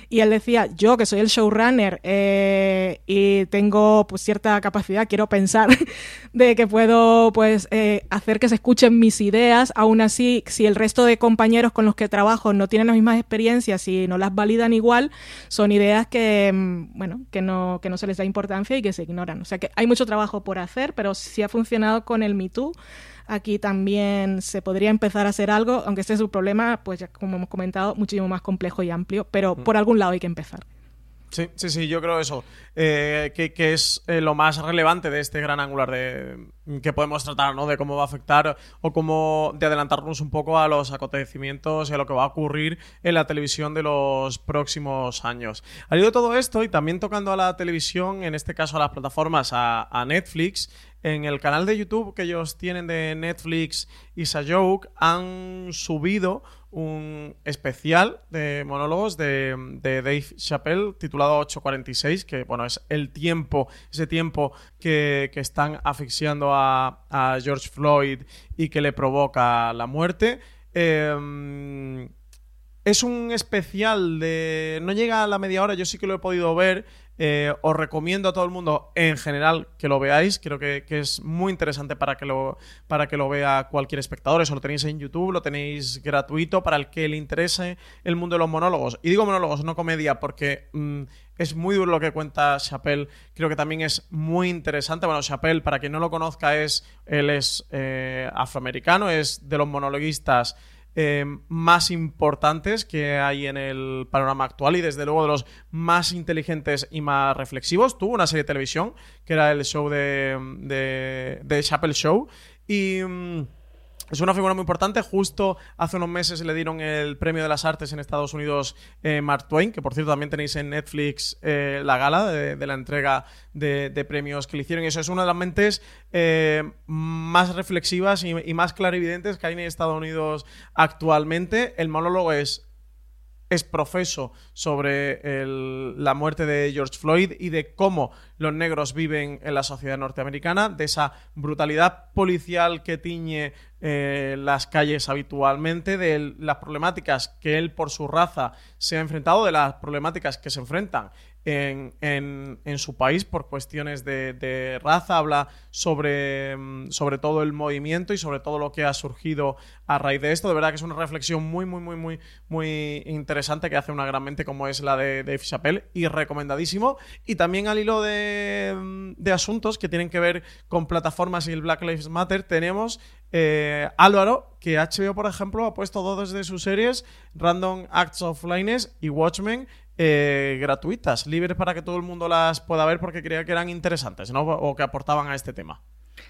Y él decía, yo que soy el showrunner eh, y tengo pues cierta capacidad, quiero pensar de que puedo pues eh, hacer que se escuchen mis ideas, aún así, si el resto de compañeros con los que trabajo no tienen las mismas experiencias y no las validan igual, son ideas que, bueno, que no, que no se les da importancia y que se ignoran. O sea que hay mucho trabajo por hacer, pero si ha funcionado con el Me Too, aquí también se podría empezar a hacer algo, aunque este es un problema, pues ya como hemos comentado, muchísimo más complejo y amplio, pero por algún lado hay que empezar. Sí, sí, sí, yo creo eso, eh, que, que, es eh, lo más relevante de este gran angular de, que podemos tratar, ¿no? De cómo va a afectar o cómo de adelantarnos un poco a los acontecimientos y a lo que va a ocurrir en la televisión de los próximos años. Al hilo de todo esto y también tocando a la televisión, en este caso a las plataformas, a, a Netflix, en el canal de YouTube que ellos tienen de Netflix y Joke han subido un especial de monólogos de, Dave Chappelle titulado 846, que bueno, es el tiempo, ese tiempo que, que están asfixiando a, George Floyd y que le provoca la muerte. Eh, es un especial de. No llega a la media hora, yo sí que lo he podido ver. Eh, os recomiendo a todo el mundo en general que lo veáis. Creo que, es muy interesante para que, lo, para que lo vea cualquier espectador. Eso lo tenéis en YouTube, lo tenéis gratuito para el que le interese el mundo de los monólogos. Y digo monólogos, no comedia, porque mm, es muy duro lo que cuenta Chappelle. Creo que también es muy interesante. Bueno, Chappelle, para quien no lo conozca, es, él es eh, afroamericano, es de los monologuistas eh, más importantes que hay en el panorama actual y desde luego de los más inteligentes y más reflexivos. Tuvo una serie de televisión que era el show de, de, de Chappelle Show y... Mm, es una figura muy importante. Justo hace unos meses le dieron el premio de las artes en Estados Unidos eh, Mark Twain, que por cierto también tenéis en Netflix eh, la gala de, la entrega de, premios que le hicieron. Y eso es una de las mentes eh, más reflexivas y, más clarividentes que hay en Estados Unidos actualmente. El monólogo es es profeso sobre la muerte de George Floyd y de cómo los negros viven en la sociedad norteamericana, de esa brutalidad policial que tiñe eh, las calles habitualmente, de las problemáticas que él por su raza se ha enfrentado, de las problemáticas que se enfrentan en, su país por cuestiones de, raza, habla sobre, mm, sobre, todo el movimiento y sobre todo lo que ha surgido a raíz de esto. De verdad que es una reflexión muy, muy, muy, muy, muy interesante que hace una gran mente como es la de Dave Chappelle y recomendadísimo. Y también al hilo de, mm, de asuntos que tienen que ver con plataformas y el Black Lives Matter, tenemos eh, Álvaro, que HBO, por ejemplo, ha puesto dos de sus series, Random Acts of Lines y Watchmen, eh, gratuitas, libres para que todo el mundo las pueda ver porque creía que eran interesantes, ¿no? O que aportaban a este tema.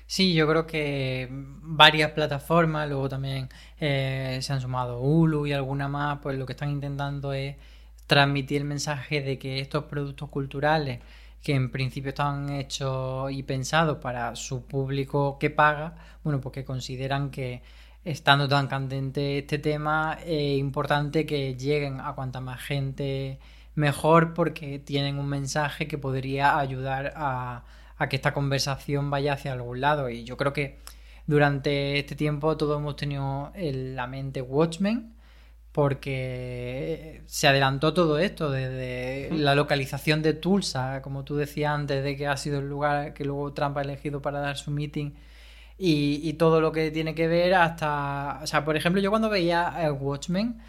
Sí, yo creo que varias plataformas, luego también eh, se han sumado Hulu y alguna más, pues lo que están intentando es transmitir el mensaje de que estos productos culturales que en principio están hechos y pensados para su público que paga, bueno, porque pues consideran que estando tan candente este tema es importante que lleguen a cuanta más gente mejor porque tienen un mensaje que podría ayudar a, que esta conversación vaya hacia algún lado. Y yo creo que durante este tiempo todos hemos tenido en la mente Watchmen porque se adelantó todo esto desde la localización de Tulsa, como tú decías antes, de que ha sido el lugar que luego Trump ha elegido para dar su meeting. Y, todo lo que tiene que ver hasta... O sea, por ejemplo, yo cuando veía Watchmen,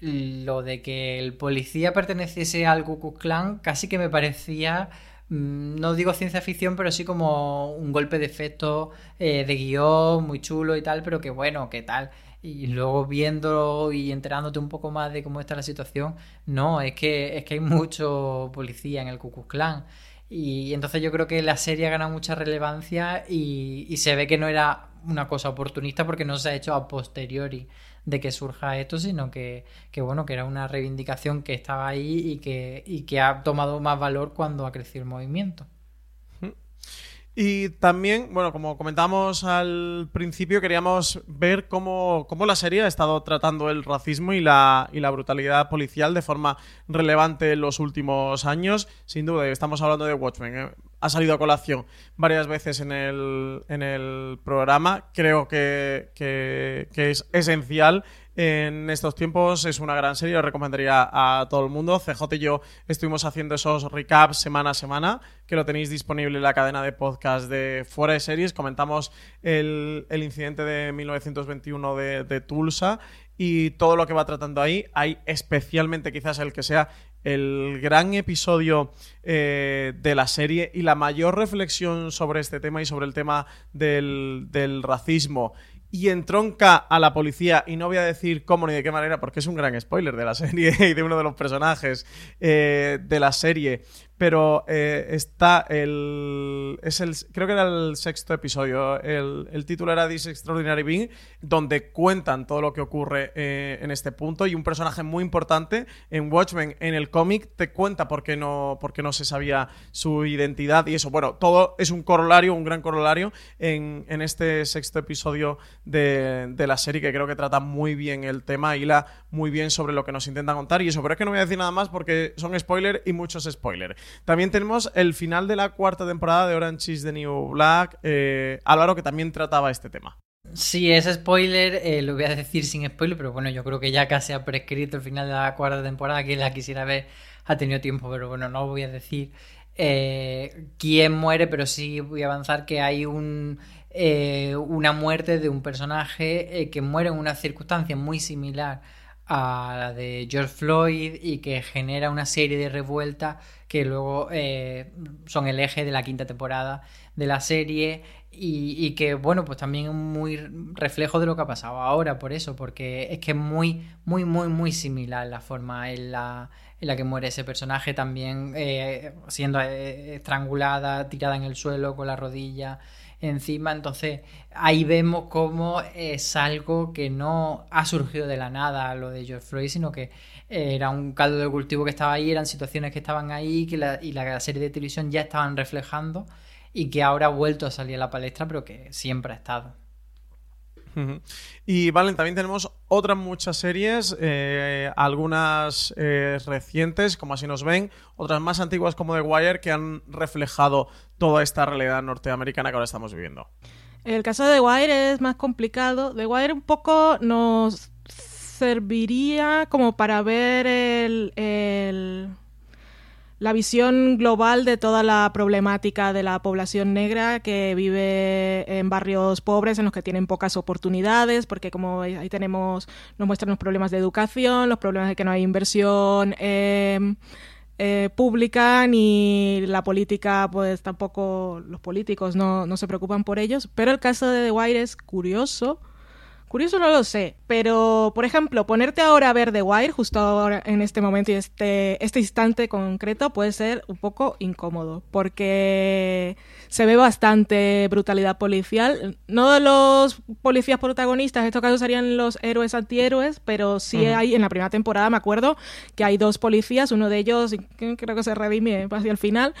lo de que el policía perteneciese al Ku Klux Klan casi que me parecía mm, no digo ciencia ficción, pero sí como un golpe de efecto eh, de guion muy chulo y tal, pero que bueno, qué tal. Y luego viendo y enterándote un poco más de cómo está la situación, no, es que, es que hay mucho policía en el Ku Klux Klan. Y entonces yo creo que la serie ha ganado mucha relevancia y se ve que no era una cosa oportunista porque no se ha hecho a posteriori de que surja esto, sino que, bueno, que era una reivindicación que estaba ahí y que, y que ha tomado más valor cuando ha crecido el movimiento. Y también, bueno, como comentamos al principio, queríamos ver cómo, la serie ha estado tratando el racismo y la, y la brutalidad policial de forma relevante en los últimos años. Sin duda, estamos hablando de Watchmen. ¿eh? Ha salido a colación varias veces en el, en el programa. Creo que, que es esencial en estos tiempos. Es una gran serie, lo recomendaría a todo el mundo. CJ y yo estuvimos haciendo esos recaps semana a semana, que lo tenéis disponible en la cadena de podcast de Fuera de Series. Comentamos el, incidente de 1921 de, Tulsa y todo lo que va tratando ahí. Hay especialmente quizás el que sea el gran episodio eh, de la serie y la mayor reflexión sobre este tema y sobre el tema del racismo y entronca a la policía, y no voy a decir cómo ni de qué manera, porque es un gran spoiler de la serie y de uno de los personajes eh, de la serie, pero eh, está el, es el... Creo que era el sexto episodio. El, título era This Extraordinary Being, donde cuentan todo lo que ocurre eh, en este punto y un personaje muy importante en Watchmen, en el cómic, te cuenta por qué, no, por qué no se sabía su identidad y eso. Bueno, todo es un corolario, un gran corolario en, en este sexto episodio de, de, la serie que creo que trata muy bien el tema, hila muy bien sobre lo que nos intentan contar y eso. Pero es que no voy a decir nada más porque son spoilers y muchos spoilers. También tenemos el final de la cuarta temporada de Orange is the New Black, eh, Álvaro, que también trataba este tema. Sí, ese spoiler eh, lo voy a decir sin spoiler, pero bueno, yo creo que ya casi ha prescrito el final de la cuarta temporada. Quien la quisiera ver ha tenido tiempo, pero bueno, no voy a decir eh, quién muere, pero sí voy a avanzar que hay un, eh, una muerte de un personaje que muere en una circunstancia muy similar a la de George Floyd y que genera una serie de revueltas que luego son el eje de la quinta temporada de la serie y, que, bueno, pues también es muy reflejo de lo que ha pasado ahora, por eso, porque es que es muy, muy, muy, muy similar la forma en la, en la que muere ese personaje, también eh, siendo eh, estrangulada, tirada en el suelo con la rodilla encima. Entonces, ahí vemos cómo es algo que no ha surgido de la nada lo de George Floyd, sino que era un caldo de cultivo que estaba ahí, eran situaciones que estaban ahí que la, y la serie de televisión ya estaban reflejando y que ahora ha vuelto a salir a la palestra, pero que siempre ha estado. Y Valen, también tenemos otras muchas series, eh, algunas eh, recientes, como así nos ven, otras más antiguas como The Wire, que han reflejado toda esta realidad norteamericana que ahora estamos viviendo. El caso de The Wire es más complicado. The Wire un poco nos serviría como para ver el la visión global de toda la problemática de la población negra que vive en barrios pobres en los que tienen pocas oportunidades, porque como ahí tenemos, nos muestran los problemas de educación, los problemas de que no hay inversión em, eh, pública, ni la política, pues tampoco los políticos no, no se preocupan por ellos. Pero el caso de The Wire es curioso Curioso no lo sé, pero por ejemplo, ponerte ahora a ver The Wire justo ahora en este momento y este, este instante concreto puede ser un poco incómodo, porque se ve bastante brutalidad policial. No de los policías protagonistas, en estos casos serían los héroes antihéroes, pero sí hay en la primera temporada, me acuerdo, que hay dos policías, uno de ellos creo que se redime hacia el final,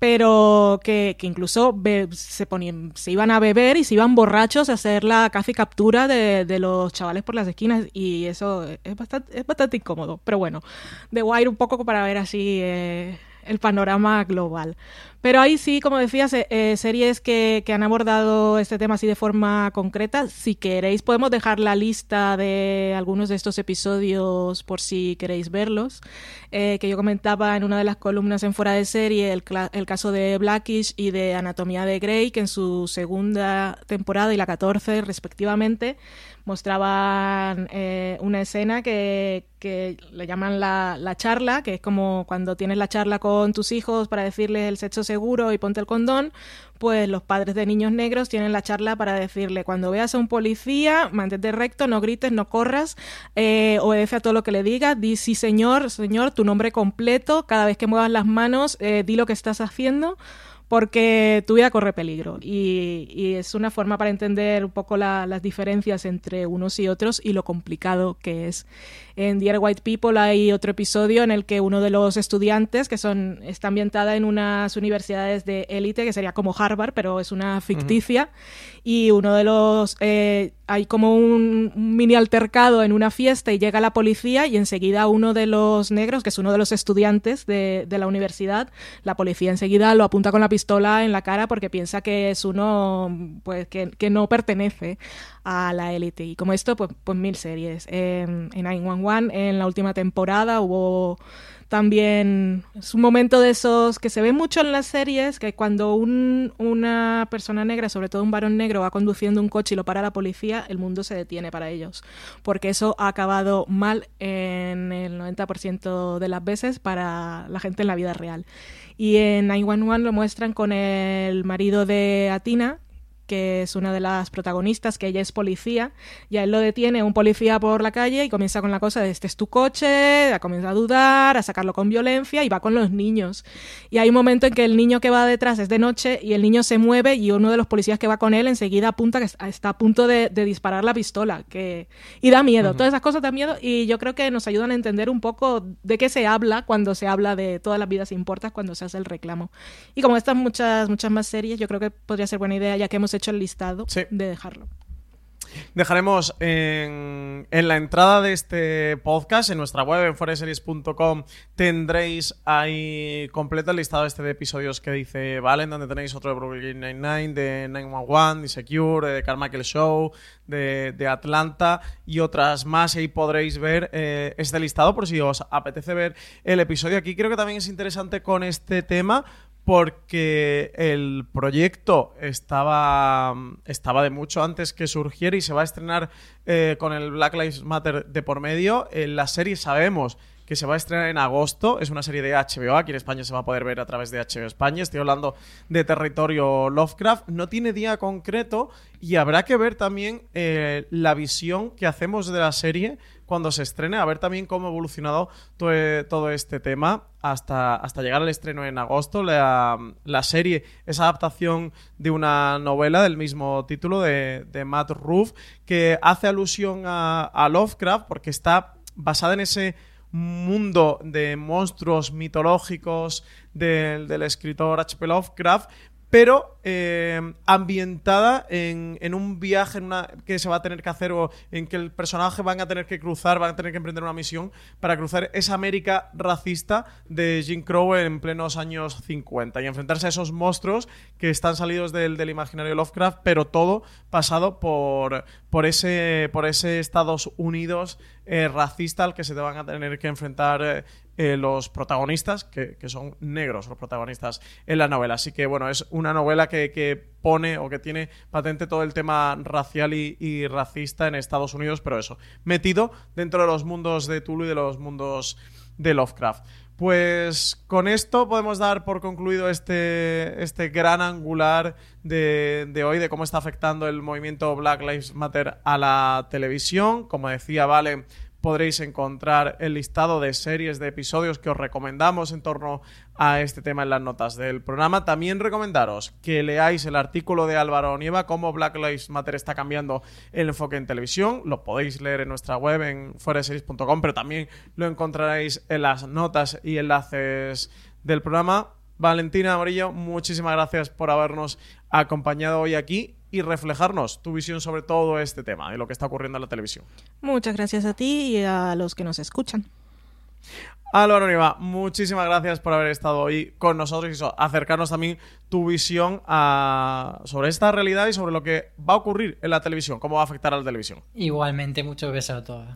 pero que, que incluso se ponían, se iban a beber y se iban borrachos a hacer la casi captura de, de los chavales por las esquinas y eso es bastante, es bastante incómodo. Pero bueno, The Wire un poco para ver así eh, el panorama global. Pero ahí sí, como decías, eh, series que, que, han abordado este tema así de forma concreta. Si queréis, podemos dejar la lista de algunos de estos episodios por si queréis verlos. Eh, que yo comentaba en una de las columnas en Fuera de Serie, el, el, caso de Blackish y de Anatomía de Grey, que en su segunda temporada y la 14 respectivamente mostraban eh, una escena que, que le llaman la, la, charla, que es como cuando tienes la charla con tus hijos para decirles el sexo seguro y ponte el condón, pues los padres de niños negros tienen la charla para decirle cuando veas a un policía, mantente recto, no grites, no corras, eh, obedece a todo lo que le digas, di sí señor, señor, tu nombre completo, cada vez que muevas las manos, eh, di lo que estás haciendo porque tu vida corre peligro y, es una forma para entender un poco las diferencias entre unos y otros y lo complicado que es. En Dear White People hay otro episodio en el que uno de los estudiantes, que son está ambientada en unas universidades de élite, que sería como Harvard, pero es una ficticia, y uno de los... Eh, hay como un, mini altercado en una fiesta y llega la policía y enseguida uno de los negros, que es uno de los estudiantes de, de la universidad, la policía enseguida lo apunta con la pistola en la cara porque piensa que es uno pues que, que no pertenece a la élite. Y como esto, pues, pues mil series. En, en 911, en la última temporada, hubo también es un momento de esos que se ve mucho en las series, que cuando un, una persona negra, sobre todo un varón negro, va conduciendo un coche y lo para la policía, el mundo se detiene para ellos, porque eso ha acabado mal en el 90% de las veces para la gente en la vida real. Y en 911 lo muestran con el marido de Atina, que es una de las protagonistas, que ella es policía, y a él lo detiene un policía por la calle y comienza con la cosa de este es tu coche, comienza a dudar, a sacarlo con violencia y va con los niños. Y hay un momento en que el niño que va detrás es de noche y el niño se mueve y uno de los policías que va con él enseguida apunta que está a punto de, disparar la pistola. Que... Y da miedo, todas esas cosas dan miedo y yo creo que nos ayudan a entender un poco de qué se habla cuando se habla de todas las vidas importas, cuando se hace el reclamo. Y como estas muchas, muchas más series, yo creo que podría ser buena idea ya que hemos hecho hecho el listado de dejarlo. Dejaremos en, en, la entrada de este podcast, en nuestra web, en foreseries.com, tendréis ahí completo el listado este de episodios que dice Valen, donde tenéis otro de Brooklyn Nine-Nine, de 911, de Secure, de Carmichael Show, de, de, Atlanta y otras más. Y ahí podréis ver eh, este listado por si os apetece ver el episodio aquí. Creo que también es interesante con este tema porque el proyecto estaba, estaba de mucho antes que surgiera y se va a estrenar eh, con el Black Lives Matter de por medio. En la serie sabemos que se va a estrenar en agosto. Es una serie de HBO. Aquí en España se va a poder ver a través de HBO España. Estoy hablando de territorio Lovecraft. No tiene día concreto y habrá que ver también eh, la visión que hacemos de la serie cuando se estrene, a ver también cómo ha evolucionado todo, este tema hasta, hasta llegar al estreno en agosto. La, serie es adaptación de una novela del mismo título de, Matt Ruff que hace alusión a, Lovecraft porque está basada en ese mundo de monstruos mitológicos del, del escritor H.P. Lovecraft, pero eh, ambientada en, en, un viaje en una, que se va a tener que hacer o en que el personaje van a tener que cruzar, van a tener que emprender una misión para cruzar esa América racista de Jim Crow en plenos años 50 y enfrentarse a esos monstruos que están salidos del, del imaginario Lovecraft, pero todo pasado por, por, ese, por ese Estados Unidos eh, racista al que se te van a tener que enfrentar eh, los protagonistas, que, son negros los protagonistas en la novela. Así que bueno, es una novela que, pone o que tiene patente todo el tema racial y, racista en Estados Unidos, pero eso, metido dentro de los mundos de Tulu y de los mundos de Lovecraft. Pues con esto podemos dar por concluido este, este gran angular de, de, hoy, de cómo está afectando el movimiento Black Lives Matter a la televisión. Como decía, Vale, podréis encontrar el listado de series, de episodios que os recomendamos en torno a este tema en las notas del programa. También recomendaros que leáis el artículo de Álvaro Nieva, cómo Black Lives Matter está cambiando el enfoque en televisión. Lo podéis leer en nuestra web en foreseries.com, pero también lo encontraréis en las notas y enlaces del programa. Valentina Amarillo, muchísimas gracias por habernos acompañado hoy aquí y reflejarnos tu visión sobre todo este tema y lo que está ocurriendo en la televisión. Muchas gracias a ti y a los que nos escuchan. Álvaro Niva, muchísimas gracias por haber estado hoy con nosotros y acercarnos también tu visión sobre esta realidad y sobre lo que va a ocurrir en la televisión, cómo va a afectar a la televisión. Igualmente, muchos besos a todos.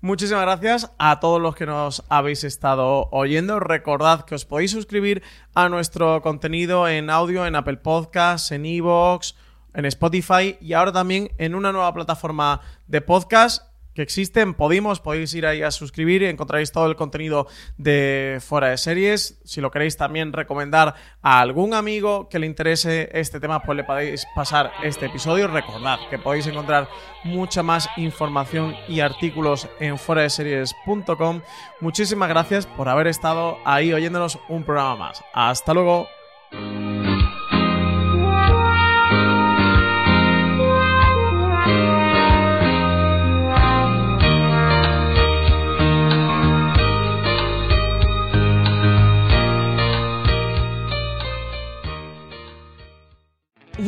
Muchísimas gracias a todos los que nos habéis estado oyendo. Recordad que os podéis suscribir a nuestro contenido en audio en Apple Podcasts, en Evox, en Spotify y ahora también en una nueva plataforma de podcast que existe en Podimos, podéis ir ahí a suscribir y encontraréis todo el contenido de Fuera de Series. Si lo queréis también recomendar a algún amigo que le interese este tema, pues le podéis pasar este episodio. Recordad que podéis encontrar mucha más información y artículos en fueradeseries.com. Muchísimas gracias por haber estado ahí oyéndonos un programa más. Hasta luego.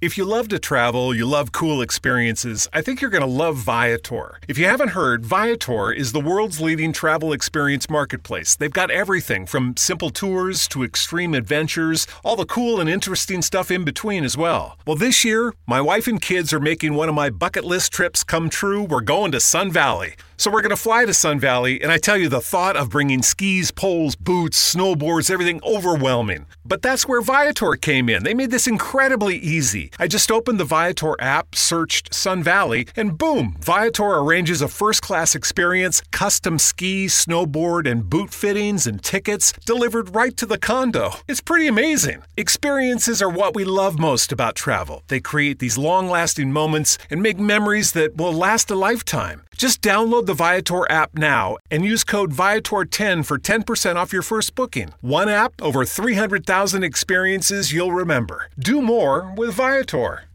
If you love to travel, you love cool experiences, I think you're going to love Viator. If you haven't heard, Viator is the world's leading travel experience marketplace. They've got everything from simple tours to extreme adventures, all the cool and interesting stuff in between as well. Well, this year, my wife and kids are making one of my bucket list trips come true. We're going to Sun Valley. So we're going to fly to Sun Valley, and I tell you, the thought of bringing skis, poles, boots, snowboards, everything overwhelming. But that's where Viator came in. They made this incredibly I just opened the Viator app, searched Sun Valley, and boom, Viator arranges a first class experience, custom ski, snowboard, and boot fittings and tickets delivered right to the condo. It's pretty amazing. Experiences are what we love most about travel. They create these long lasting moments and make memories that will last a lifetime. Just download the Viator app now and use code Viator10 for 10% off your first booking. One app, over 300,000 experiences you'll remember. Do more with Viator.